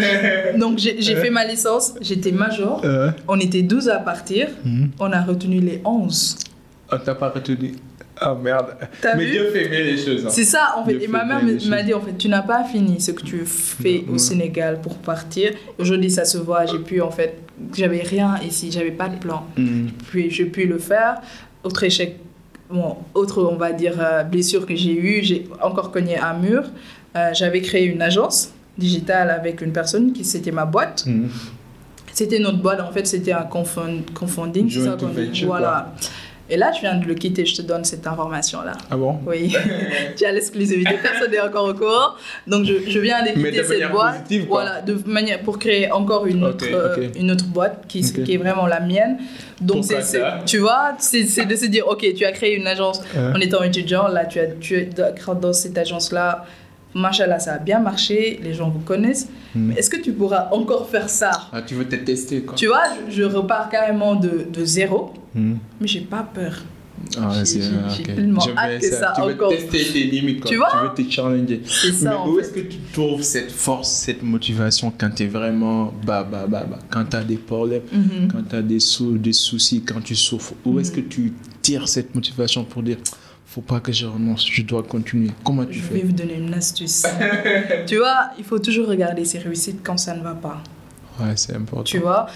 Donc, j'ai fait ma licence, j'étais major. Euh, On était 12 à partir. hmm. On a retenu les 11. On t'a pas retenu. Ah merde. T'as Mais Dieu fait bien les choses. hein. C'est ça, en fait. Dieu Et ma mère m'a dit, en fait, tu n'as pas fini ce que tu fais Ouais. au Sénégal pour partir. Aujourd'hui, ça se voit. J'ai pu, en fait, j'avais rien ici, j'avais pas de plan. Hmm. Puis, j'ai pu le faire. Autre échec, bon, autre, on va dire, euh, blessure que j'ai eue, j'ai encore cogné un mur. Euh, j'avais créé une agence digitale avec une personne qui, c'était ma boîte. Hmm. C'était notre boîte, en fait, c'était un ça venture, Voilà. Et là, je viens de le quitter, je te donne cette information-là. Ah bon? Oui, tu as l'exclusivité, personne n'est encore au courant. Donc je, je viens de Mais quitter de cette manière boîte. positive, quoi. Voilà, de manière pour créer encore une autre, euh, une autre boîte qui, qui est vraiment la mienne. Donc c'est, tu vois, c'est, c'est de se dire ok, tu as créé une agence en étant étudiant, là tu as tu es dans- dans cette agence là. Machallah, ça a bien marché, les gens vous connaissent. Hmm. Mais est-ce que tu pourras encore faire ça? Ah, tu veux te tester quoi. Tu vois, je, je repars carrément de, de zéro, Hmm. mais j'ai pas peur. Ah, J'ai- ah, j'ai ok. tellement Je hâte que ça Tu veux encore- tester tes limites quoi. Tu vois? Tu veux te challenger. C'est ça Mais en où est-ce que tu trouves cette force, cette motivation quand tu es vraiment bas, bas, bas, bas? Quand tu as des problèmes, Mhm. quand tu as des, sou- des soucis, quand tu souffres Où est-ce que tu tires cette motivation pour dire faut pas que je renonce, je dois continuer Comment tu Je fais? vais vous donner une astuce. tu vois, il faut toujours regarder ses réussites quand ça ne va pas. Ouais, c'est important. Tu vois,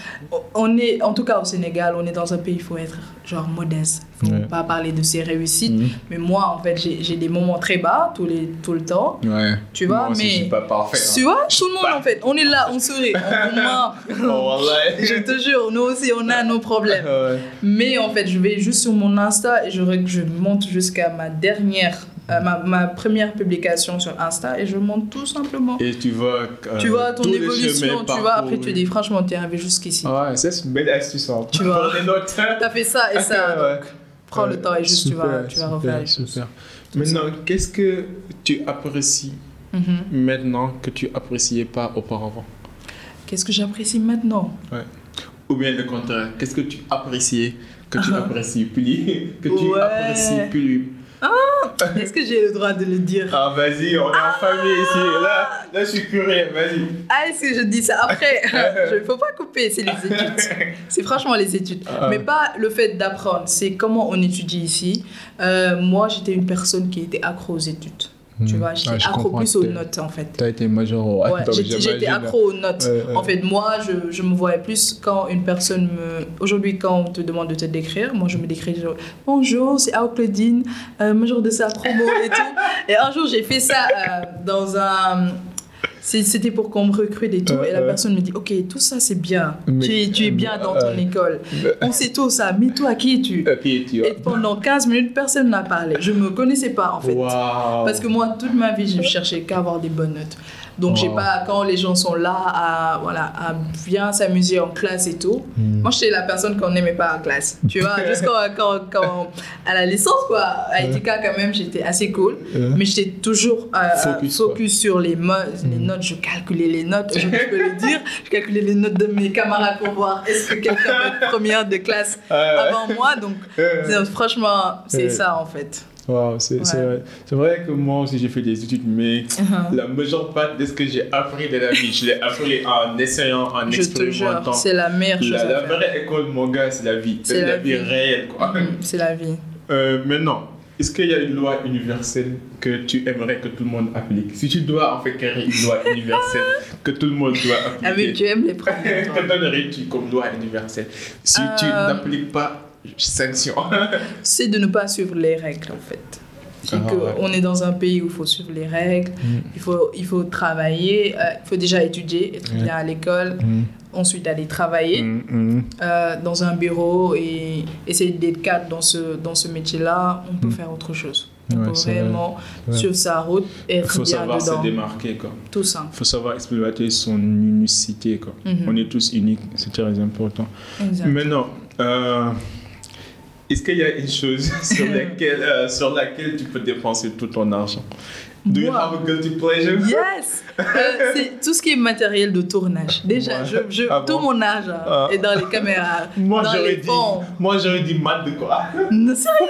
on est, en tout cas au Sénégal, on est dans un pays, il faut être genre modeste. Il faut Ouais. pas parler de ses réussites. Mhm. Mais moi, en fait, j'ai j'ai des moments très bas tous les, tout le temps. Ouais. Tu vois, Moi aussi, mais- je suis pas parfait. hein. Tu vois, tout le monde, en fait, on est là, on sourit, on ment. Oh. Je te jure, nous aussi, on a nos problèmes. Ouais. Mais en fait, je vais juste sur mon Insta et je, je monte jusqu'à ma dernière, euh, ma, ma première publication sur Insta et je monte tout simplement. Et tu vois. euh, tu vois ton évolution, tu vois, après tu dis franchement, tu es arrivé jusqu'ici. Ouais, c'est une belle astuce. hein. Tu vois. Notes. T'as fait ça et ça, Ouais. donc prends le Ouais, temps et juste tu vas, super, tu vas super, refaire les choses. super. Maintenant, qu'est-ce que tu apprécies Mhm. maintenant que tu appréciais pas auparavant? Qu'est-ce que j'apprécie maintenant? Ou bien le contraire, qu'est-ce que tu appréciais que tu apprécies plus Que tu Ouais. apprécies plus? Est-ce que j'ai le droit de le dire? Ah, vas-y, on est en famille ici. Là, là, je suis curieux, vas-y. Ah, est-ce que je dis ça après? Il ne faut pas couper, c'est les études. C'est franchement les études. Ah. Mais pas le fait d'apprendre, c'est comment on étudie ici. Euh, moi, j'étais une personne qui était accro aux études. Tu Hmm. vois, j'étais Ah, accro plus aux t'es- notes en fait. T'as été major au Ouais, j'étais, accro aux notes. En fait, moi, je, je me voyais plus quand une personne me. Aujourd'hui, quand on te demande de te décrire, moi, je me décris genre Bonjour, c'est Ao Claudine, euh, major de sa promo et tout. Et un jour, j'ai fait ça euh, dans un. C'était pour qu'on me recrute et tout. Et la personne me dit Ok, tout ça, c'est bien. Mais- tu, es, tu es bien dans ton Ouais. école. On sait tout ça. Mais toi, qui es-tu? Vois. Et pendant 15 minutes, personne n'a parlé. Je me connaissais pas, en fait. Parce que moi, toute ma vie, je cherchais qu'à avoir des bonnes notes. Donc, j'ai Wow. pas, quand les gens sont là à, voilà, à bien s'amuser en classe et tout, Hmm. moi, j'étais la personne qu'on n'aimait pas en classe. Tu vois, juste quand, à la licence, quoi, à ETK, quand même, j'étais assez cool. Mais j'étais toujours euh, Focus, focus, sur les, mo- les Mm. notes. Je calculais les notes, je peux le dire. Je calculais les notes de mes camarades pour voir est-ce que quelqu'un peut être première de classe avant moi. Donc, franchement, c'est ça, en fait. Waouh, c'est Ouais. vrai. C'est vrai que moi aussi j'ai fait des études, mais Uh-huh. la majeure partie de ce que j'ai appris de la vie, je l'ai appris en essayant, en Je expérimentant. c'est la meilleure chose La, à la faire. vraie école, mon gars, c'est la vie. C'est la la, vie vie. réelle, quoi. Mhm, C'est la vie. Euh, maintenant, est-ce qu'il y a une loi universelle que tu aimerais que tout le monde applique? Si tu dois en fait créer une loi universelle que tout le monde doit Ah appliquer, tu aimes les problèmes. que donnerais-tu comme loi universelle? Si tu Euh, n'appliques pas, sanction. C'est de ne pas suivre les règles, en fait. Ah, que ouais. On est dans un pays où il faut suivre les règles, il, faut, il faut travailler, euh, il faut déjà étudier, être bien à l'école, ensuite aller travailler Mm, mm. euh, dans un bureau et essayer d'être cadre dans ce, dans ce métier-là. On peut Mm. faire autre chose. On Ouais, peut c'est vrai. suivre sa route être faut bien savoir dedans. se démarquer, quoi. Tout ça. Il faut savoir exploiter son unicité, quoi. Mhm. On est tous uniques, c'est très important. Maintenant, euh, est-ce qu'il y a une chose sur laquelle, euh, sur laquelle tu peux dépenser tout ton argent? Do you Moi. have a guilty pleasure? Yes Euh, C'est tout ce qui est matériel de tournage. Déjà, Ouais. je, je- Ah tout mon hein, Ah. est dans les caméras, Moi, j'aurais dit, moi, j'aurais dit mat de quoi? Non, sérieux?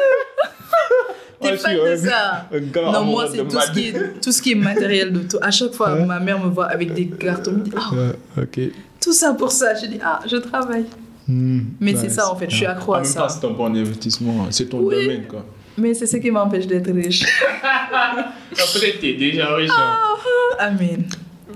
T'es fan de ça Non, moi, c'est tout, ce qui est- tout ce qui est matériel de tout. À chaque fois, ma mère me voit avec des cartons. Me dit, Ah, Ouais, ok. tout ça pour ça. Je dis, ah, je travaille. Hmm, Mais c'est ça, en fait, je suis accro En à même ça. temps, c'est un bon investissement. C'est ton Oui. domaine, quoi. Mais c'est ce qui m'empêche d'être riche. Après, t'es déjà riche. hein. Amen.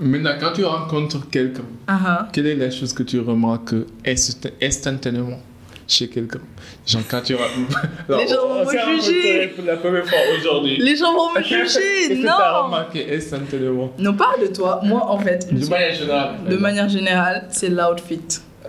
Maintenant, quand tu rencontres quelqu'un, Ah, ah. quelle est la chose que tu remarques insta- instantanément chez quelqu'un? Genre, quand tu rencontres. Les gens vont on me juger. pour la première fois aujourd'hui. Les gens vont me juger. tu as Non. remarqué instantanément? Non, pas de toi. Moi, en fait, De manière générale. de manière générale, c'est l'outfit.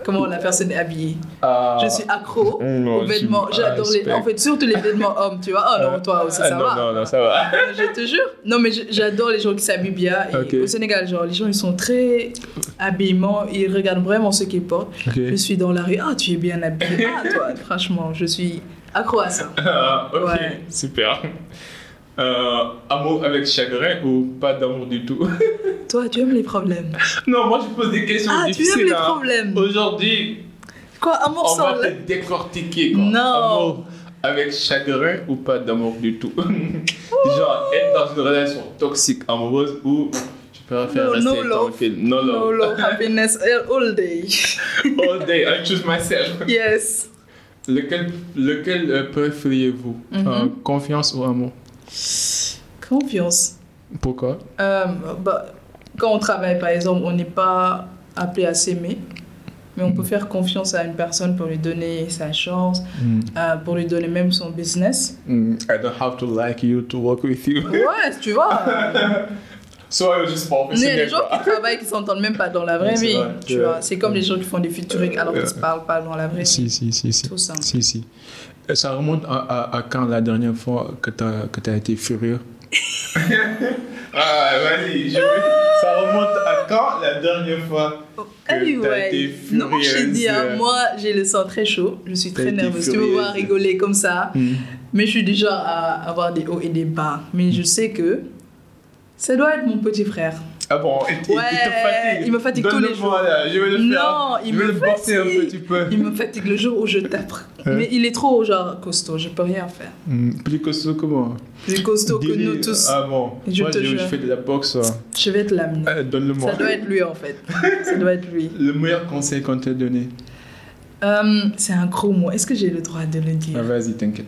Comment la personne est habillée. Ah. Je suis accro Non, aux vêtements. pas J'adore les. En fait, surtout les vêtements hommes, tu vois. Oh non, toi aussi, Ah, ça non, va. Non, non, ça va. Je te jure. Non, mais j'adore les gens qui s'habillent bien. Et. Au Sénégal, genre, les gens, ils sont très habillement. Ils regardent vraiment ce qu'ils portent. Je suis dans la rue. Ah, tu es bien habillé. Ah, toi, franchement, je suis accro à ça. Ah, ok, Ouais. super. Euh, amour avec chagrin ou pas d'amour du tout? Toi, tu aimes les problèmes? Non, moi je pose des questions Ah, tu difficiles. aimes les hein. problèmes? Aujourd'hui, Quoi, amour on sans va te décortiquer. Quoi. Non. Amour avec chagrin ou pas d'amour du tout? Genre, être dans une relation toxique, amoureuse ou préfère No, rester no love. tranquille. No love. No love, happiness all day. All day, I choose myself. Yes. Lequel, lequel euh, préfériez-vous Mhm. Euh, Confiance ou amour? Confiance. Pourquoi? Euh, bah, quand on travaille, par exemple, on n'est pas appelé à s'aimer, mais on peut faire confiance à une personne pour lui donner sa chance, euh, pour lui donner même son business. Mm, I don't have to like you to work with you. Ouais, tu vois. Juste Mais il y a des gens qui travaillent qui s'entendent même pas dans la vraie vie. vrai. Tu Ouais. vois, c'est comme les gens qui font des featuring alors qu'ils se parlent pas dans la vraie vie. Si, si, si, si. Tout ça. Si, si. Ça remonte à, à- à quand la dernière fois que tu as, été furieux? Ah, vas-y. je veux- Ça remonte à quand la dernière fois que tu as Anyway, été non, moi je hein, furieuse? moi j'ai le sang très chaud, je suis T'as très nerveuse. Tu me vois furieuse. rigoler comme ça, Hmm. mais je suis du genre à avoir des hauts et des bas. Mais je sais que ça doit être mon petit frère. Ah bon, il, Ouais, te fatigue il me fatigue tous les jours. là, je vais le faire. Non, il je vais me le boxer un fatigue. petit peu. Il me fatigue le jour où je tape. Hein Mais il est trop genre costaud, je peux rien faire. Plus costaud que moi. Plus costaud que nous tous. Ah bon. Je moi, te je, fais de la boxe. euh. Je vais te l'amener. Euh, Donne-le-moi. Ça doit être lui en fait. Ça doit être lui. Le meilleur conseil qu'on t'a donné. Euh, c'est un gros mot. Est-ce que j'ai le droit de le dire? Ah, vas-y, t'inquiète.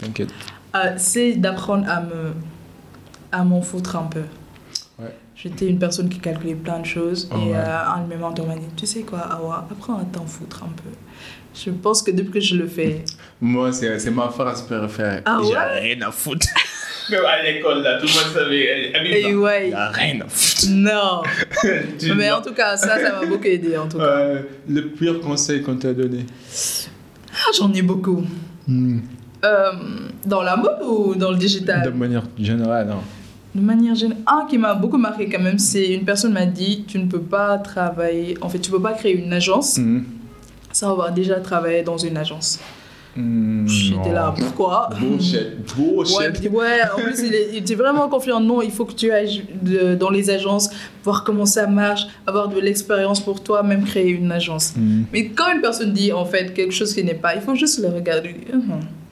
T'inquiète. Euh, C'est d'apprendre à me à m'en foutre un peu. Ouais. J'étais une personne qui calculait plein de choses Oh, et ouais. euh, un de mes mentors m'a dit Tu sais quoi, Awa, apprends à t'en foutre un peu. Je pense que depuis que je le fais, Moi, c'est c'est ma phrase préférée. Ah J'ai ouais? rien à foutre. Même à l'école, là, tout le monde savait. Et ouais. Il a rien à foutre. non. Mais en tout cas, ça, ça m'a beaucoup aidé en tout cas. Euh, le pire conseil qu'on t'a donné? Ah, J'en ai beaucoup. Hmm. Euh, dans la mode ou dans le digital? De manière générale, hein. De manière générale, un qui m'a beaucoup marqué quand même, c'est une personne m'a dit tu ne peux pas travailler, en fait, tu peux pas créer une agence Hmm. sans avoir déjà travaillé dans une agence. Hmm, J'étais là, pourquoi? Bullshit. Ouais, Bullshit. dit, ouais, en plus il, était vraiment confiant. Non, il faut que tu ailles de- dans les agences, voir comment ça marche, avoir de l'expérience pour toi, même créer une agence. Hmm. Mais quand une personne dit en fait quelque chose qui n'est pas, il faut juste le regarder.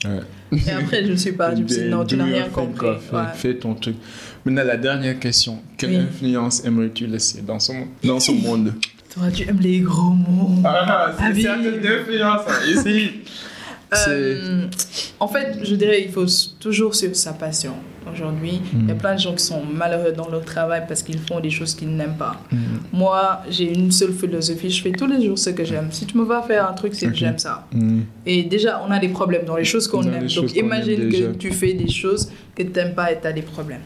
Ouais. Et après, je ne suis pas. Je me suis dit, non, tu n'as rien compris. quoi. Fais, Ouais. fais ton truc. Maintenant, la dernière question. Quelle Oui. influence aimerais-tu laisser dans ce, monde- dans ce monde? Toi, tu aimes les gros mots. Ah, Ah oui. c'est un cercle d'influence hein, ici. Euh, en fait, je dirais il faut toujours suivre sa passion. Aujourd'hui, il y a Mm. plein de gens qui sont malheureux dans leur travail parce qu'ils font des choses qu'ils n'aiment pas. Hmm. Moi, j'ai une seule philosophie. Je fais tous les jours ce que j'aime. Si tu me vas faire un truc, c'est que j'aime ça. Hmm. Et déjà, on a des problèmes dans les choses qu'on aime. Donc, imagine aime que tu fais des choses que tu n'aimes pas et tu as des problèmes.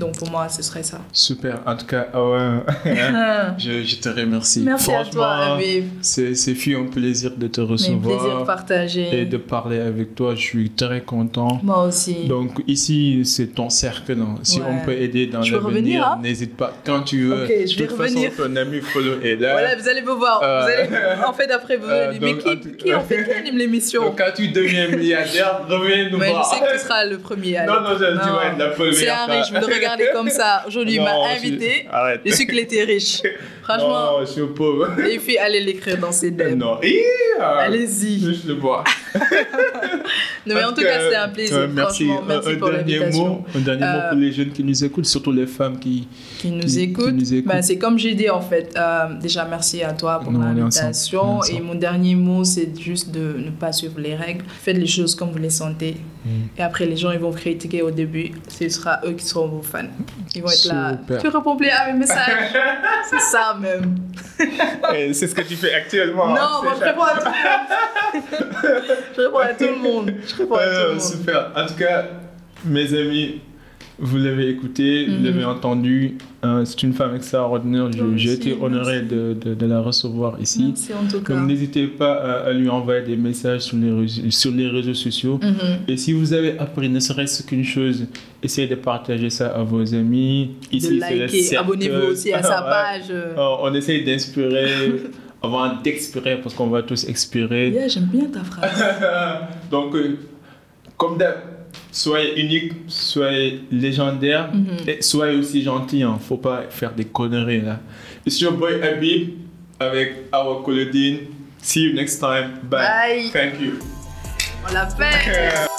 Donc, pour moi, ce serait ça. Super. En tout cas, ah ouais. je, je te remercie. Merci à toi, Franchement. C'est c'est fut un plaisir de te Mais plaisir recevoir partagé. et de parler avec toi. Je suis très content. Moi aussi. Donc ici, c'est ton ton cercle. non. Si Ouais. on peut aider dans Je l'avenir, hein n'hésite pas. Quand tu veux. Ok, je de vais toute revenir. façon, ton ami est là. Voilà, vous allez me voir. Euh, Vous allez... En fait, après, vous euh, allez dire, mais qui, tout- qui, en fait, qui anime l'émission quand tu deviens milliardaire, reviens nous Mais je voir. sais que tu seras le premier. Non, alors. non, je- tu vas être la première. C'est un riche, vous le regardez comme ça. Aujourd'hui, il m'a Non, je- invité. Arrête. Je suis qu'il était riche. Franchement, Non, je suis pauvre. les filles, allez l'écrire dans ses DM. Non. Allez-y. Je le vois. Non, mais en tout cas, c'était un plaisir. euh, merci. Franchement, merci un, pour dernier l'invitation. mot, un dernier mot Euh, pour les jeunes qui nous écoutent, surtout les femmes qui. Qui nous qui- écoutent. Bah, c'est comme j'ai dit en fait. Euh, déjà, merci à toi pour l'invitation. Et mon dernier mot, c'est juste de ne pas suivre les règles. Faites les choses comme vous les sentez. Mm. Et après, les gens, ils vont critiquer au début. Ce sera eux qui seront vos fans. Ils vont être là. Super. Tu réponds plus à mes messages. c'est ça même. Eh, c'est ce que tu fais actuellement. non, hein, moi, c'est je réponds à tout le monde. je réponds à tout le monde. Je réponds à tout Euh, le monde. super. En tout cas, mes amis, vous l'avez écouté, vous Mhm. l'avez entendu. Euh, c'est une femme extraordinaire. J'ai été honoré de, de- de la recevoir ici. Merci en tout cas. Donc n'hésitez pas à, à lui envoyer des messages sur les, réseaux- sur les réseaux sociaux. Mhm. Et si vous avez appris ne serait-ce qu'une chose, essayez de partager ça à vos amis. de Ici, le liker. Abonnez-vous aussi à sa page. On essaye d'inspirer avant d'expirer parce qu'on va tous expirer. Yeah, J'aime bien ta phrase. Donc, euh, comme d'hab, soyez unique, soyez légendaire Mhm. et soyez aussi gentil. Hein. Faut pas faire des conneries là. It's your boy Habib avec Awa Kolodine. See you next time. Bye. Bye. Thank you. On l'a fait.